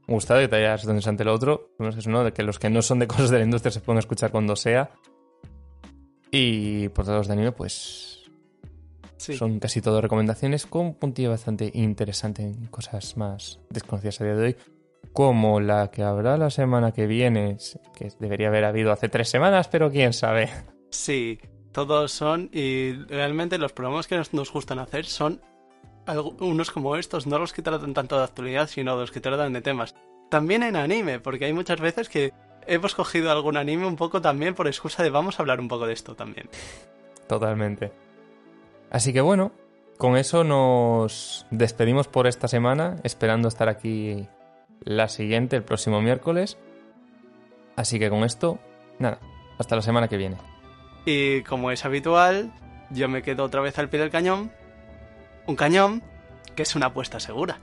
A: gustado y te haya resultado interesante lo otro. Es uno de que los que no son de cosas de la industria se pueden escuchar cuando sea. Y por todos los de anime, pues son casi todo recomendaciones con un puntillo bastante interesante en cosas más desconocidas a día de hoy, como la que habrá la semana que viene, que debería haber habido hace tres semanas, pero quién sabe.
B: Sí, todos son, y realmente los programas que nos, gustan hacer son unos como estos, no los que tratan tanto de actualidad, sino los que tratan de temas. También en anime, porque hay muchas veces que hemos cogido algún anime un poco también por excusa de vamos a hablar un poco de esto también.
A: Totalmente. Así que bueno, con eso nos despedimos por esta semana, esperando estar aquí la siguiente, el próximo miércoles. Así que con esto, nada, hasta la semana que viene.
B: Y como es habitual, yo me quedo otra vez al pie del cañón. Un cañón que es una apuesta segura.